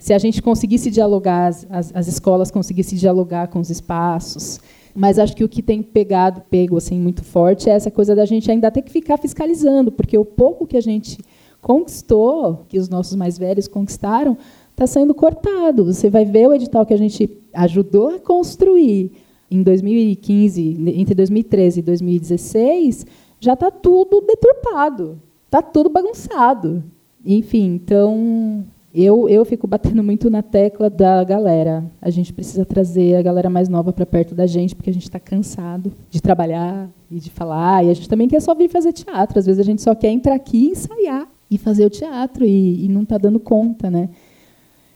Se a gente conseguisse dialogar, as, as escolas conseguissem dialogar com os espaços. Mas acho que o que tem pegado, pego assim muito forte, é essa coisa da gente ainda ter que ficar fiscalizando, porque o pouco que a gente conquistou, que os nossos mais velhos conquistaram, está sendo cortado. Você vai ver o edital que a gente ajudou a construir em 2015, entre 2013 e 2016, já está tudo deturpado, está tudo bagunçado. Enfim, então eu, eu fico batendo muito na tecla da galera. A gente precisa trazer a galera mais nova para perto da gente, porque a gente está cansado de trabalhar e de falar. E a gente também quer só vir fazer teatro. Às vezes a gente só quer entrar aqui e ensaiar e fazer o teatro e, e não está dando conta, né?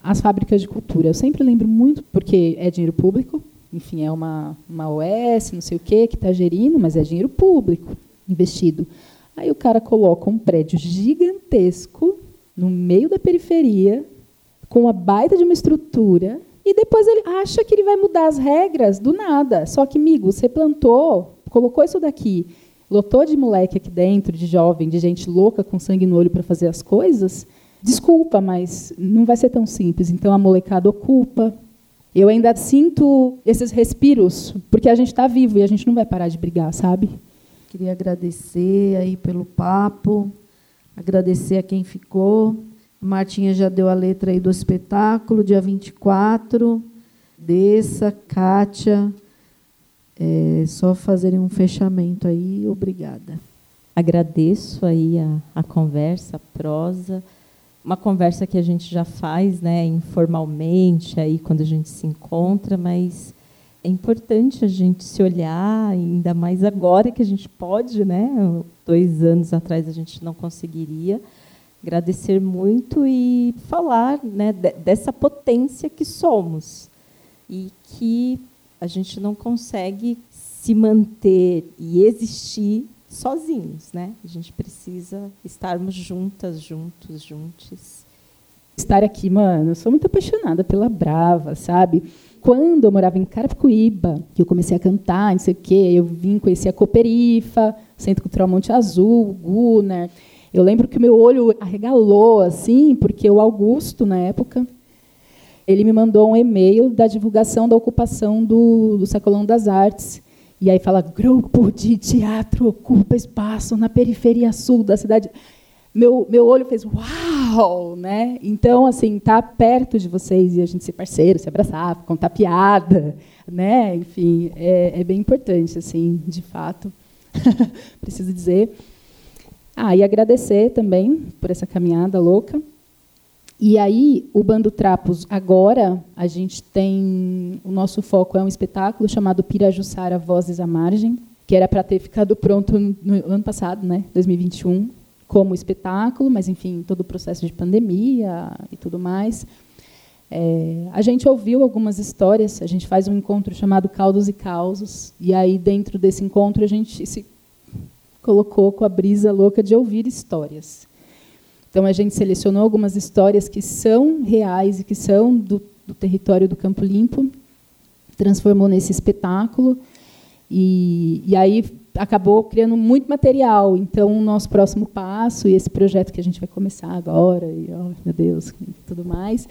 As fábricas de cultura, eu sempre lembro muito porque é dinheiro público, enfim, é uma uma OS, não sei o quê, que está gerindo, mas é dinheiro público investido. Aí o cara coloca um prédio gigantesco no meio da periferia, com uma baita de uma estrutura, e depois ele acha que ele vai mudar as regras do nada. Só que, amigo, você plantou, colocou isso daqui, lotou de moleque aqui dentro, de jovem, de gente louca com sangue no olho para fazer as coisas, desculpa, mas não vai ser tão simples. Então a molecada ocupa. Eu ainda sinto esses respiros, porque a gente está vivo e a gente não vai parar de brigar, sabe? Queria agradecer aí pelo papo, agradecer a quem ficou. A Martinha já deu a letra aí do espetáculo, dia 24. Dessa, Kátia. É só fazerem um fechamento aí. Obrigada. Agradeço aí a, a conversa, a prosa, uma conversa que a gente já faz, né, informalmente aí quando a gente se encontra, mas é importante a gente se olhar, ainda mais agora que a gente pode, né? Dois anos atrás a gente não conseguiria. Agradecer muito e falar, né, dessa potência que somos e que a gente não consegue se manter e existir sozinhos, né? A gente precisa estarmos juntas, juntos, juntos. Estar aqui, mano, eu sou muito apaixonada pela Brava, sabe? Quando eu morava em Carapicuíba, que eu comecei a cantar, não sei o quê, eu vim conhecer a Cooperifa, Centro Cultural Monte Azul, Gunnar. Eu lembro que o meu olho arregalou, assim, porque o Augusto, na época, ele me mandou um e-mail da divulgação da ocupação do, do Sacolão das Artes. E aí fala, grupo de teatro ocupa espaço na periferia sul da cidade. Meu, meu olho fez uau, né? Então, assim, tá perto de vocês e a gente ser parceiro, se abraçar, contar piada, né? Enfim, é, é bem importante, assim, de fato. Preciso dizer. Ah, e agradecer também por essa caminhada louca. E aí, o Bando Trapos, agora, a gente tem. O nosso foco é um espetáculo chamado Pirajussara Vozes à Margem, que era para ter ficado pronto no ano passado, né, 2021, como espetáculo, mas, enfim, todo o processo de pandemia e tudo mais. É, a gente ouviu algumas histórias, a gente faz um encontro chamado Caldos e Causos, e aí, dentro desse encontro, a gente se colocou com a brisa louca de ouvir histórias. Então a gente selecionou algumas histórias que são reais e que são do, do território do Campo Limpo, transformou nesse espetáculo. E, e aí acabou criando muito material. Então, o nosso próximo passo, e esse projeto que a gente vai começar agora, e, oh, meu Deus, tudo mais,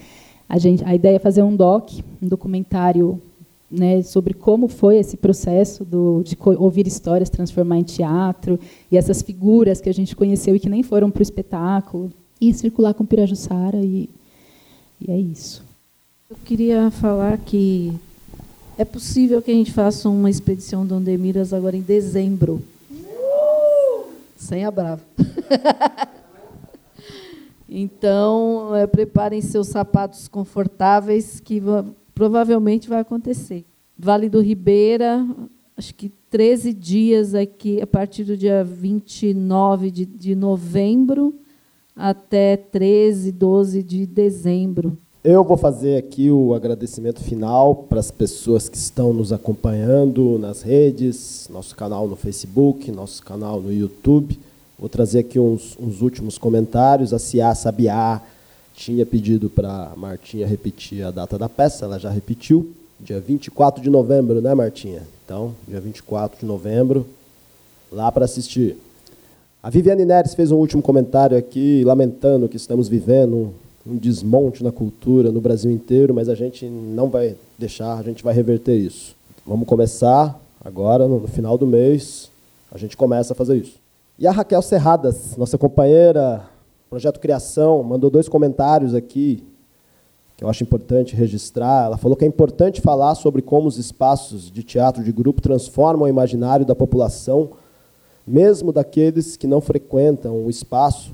a, gente, a ideia é fazer um doc, um documentário né, sobre como foi esse processo do, de ouvir histórias, transformar em teatro, e essas figuras que a gente conheceu e que nem foram para o espetáculo, e circular com Pirajussara, e, e é isso. Eu queria falar que é possível que a gente faça uma expedição do Ondemiras agora em dezembro. Sem a Brava. então, é, preparem seus sapatos confortáveis, que provavelmente vai acontecer. Vale do Ribeira, acho que 13 dias aqui, a partir do dia 29 de, de novembro até 13, 12 de dezembro. Eu vou fazer aqui o agradecimento final para as pessoas que estão nos acompanhando nas redes, nosso canal no Facebook, nosso canal no YouTube. Vou trazer aqui uns, uns últimos comentários. A Cia Sabiá tinha pedido para a Martinha repetir a data da peça, ela já repetiu. Dia 24 de novembro, né, Martinha? Então, dia 24 de novembro, lá para assistir. A Viviane Neres fez um último comentário aqui, lamentando que estamos vivendo um desmonte na cultura no Brasil inteiro, mas a gente não vai deixar, a gente vai reverter isso. Vamos começar agora, no final do mês, a gente começa a fazer isso. E a Raquel Serradas, nossa companheira, Projeto Criação, mandou dois comentários aqui que eu acho importante registrar. Ela falou que é importante falar sobre como os espaços de teatro de grupo transformam o imaginário da população, mesmo daqueles que não frequentam o espaço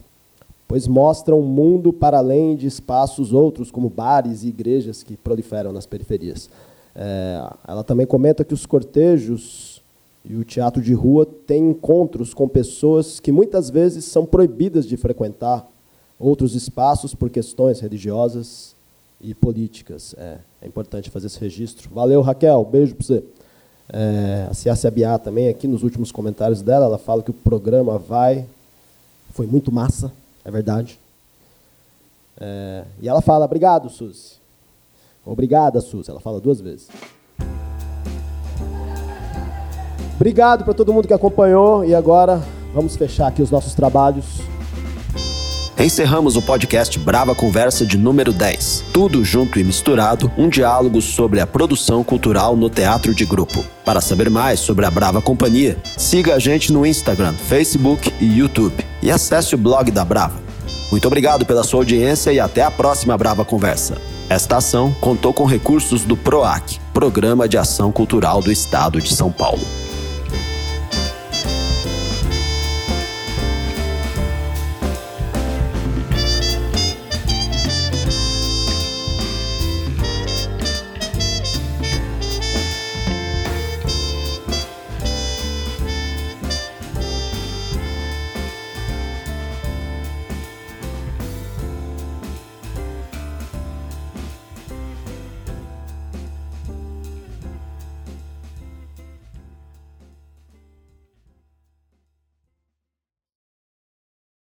pois mostram um mundo para além de espaços outros, como bares e igrejas que proliferam nas periferias. É, ela também comenta que os cortejos e o teatro de rua têm encontros com pessoas que muitas vezes são proibidas de frequentar outros espaços por questões religiosas e políticas. É, é importante fazer esse registro. Valeu, Raquel. Beijo para você. É, a Biá também, aqui nos últimos comentários dela, ela fala que o programa vai. Foi muito massa. É verdade. É, e ela fala, obrigado, Suzy. Obrigada, Suzy. Ela fala duas vezes. Obrigado para todo mundo que acompanhou. E agora vamos fechar aqui os nossos trabalhos. Encerramos o podcast Brava Conversa de número 10. Tudo junto e misturado, um diálogo sobre a produção cultural no teatro de grupo. Para saber mais sobre a Brava Companhia, siga a gente no Instagram, Facebook e YouTube. E acesse o blog da Brava. Muito obrigado pela sua audiência e até a próxima Brava Conversa. Esta ação contou com recursos do PROAC, Programa de Ação Cultural do Estado de São Paulo.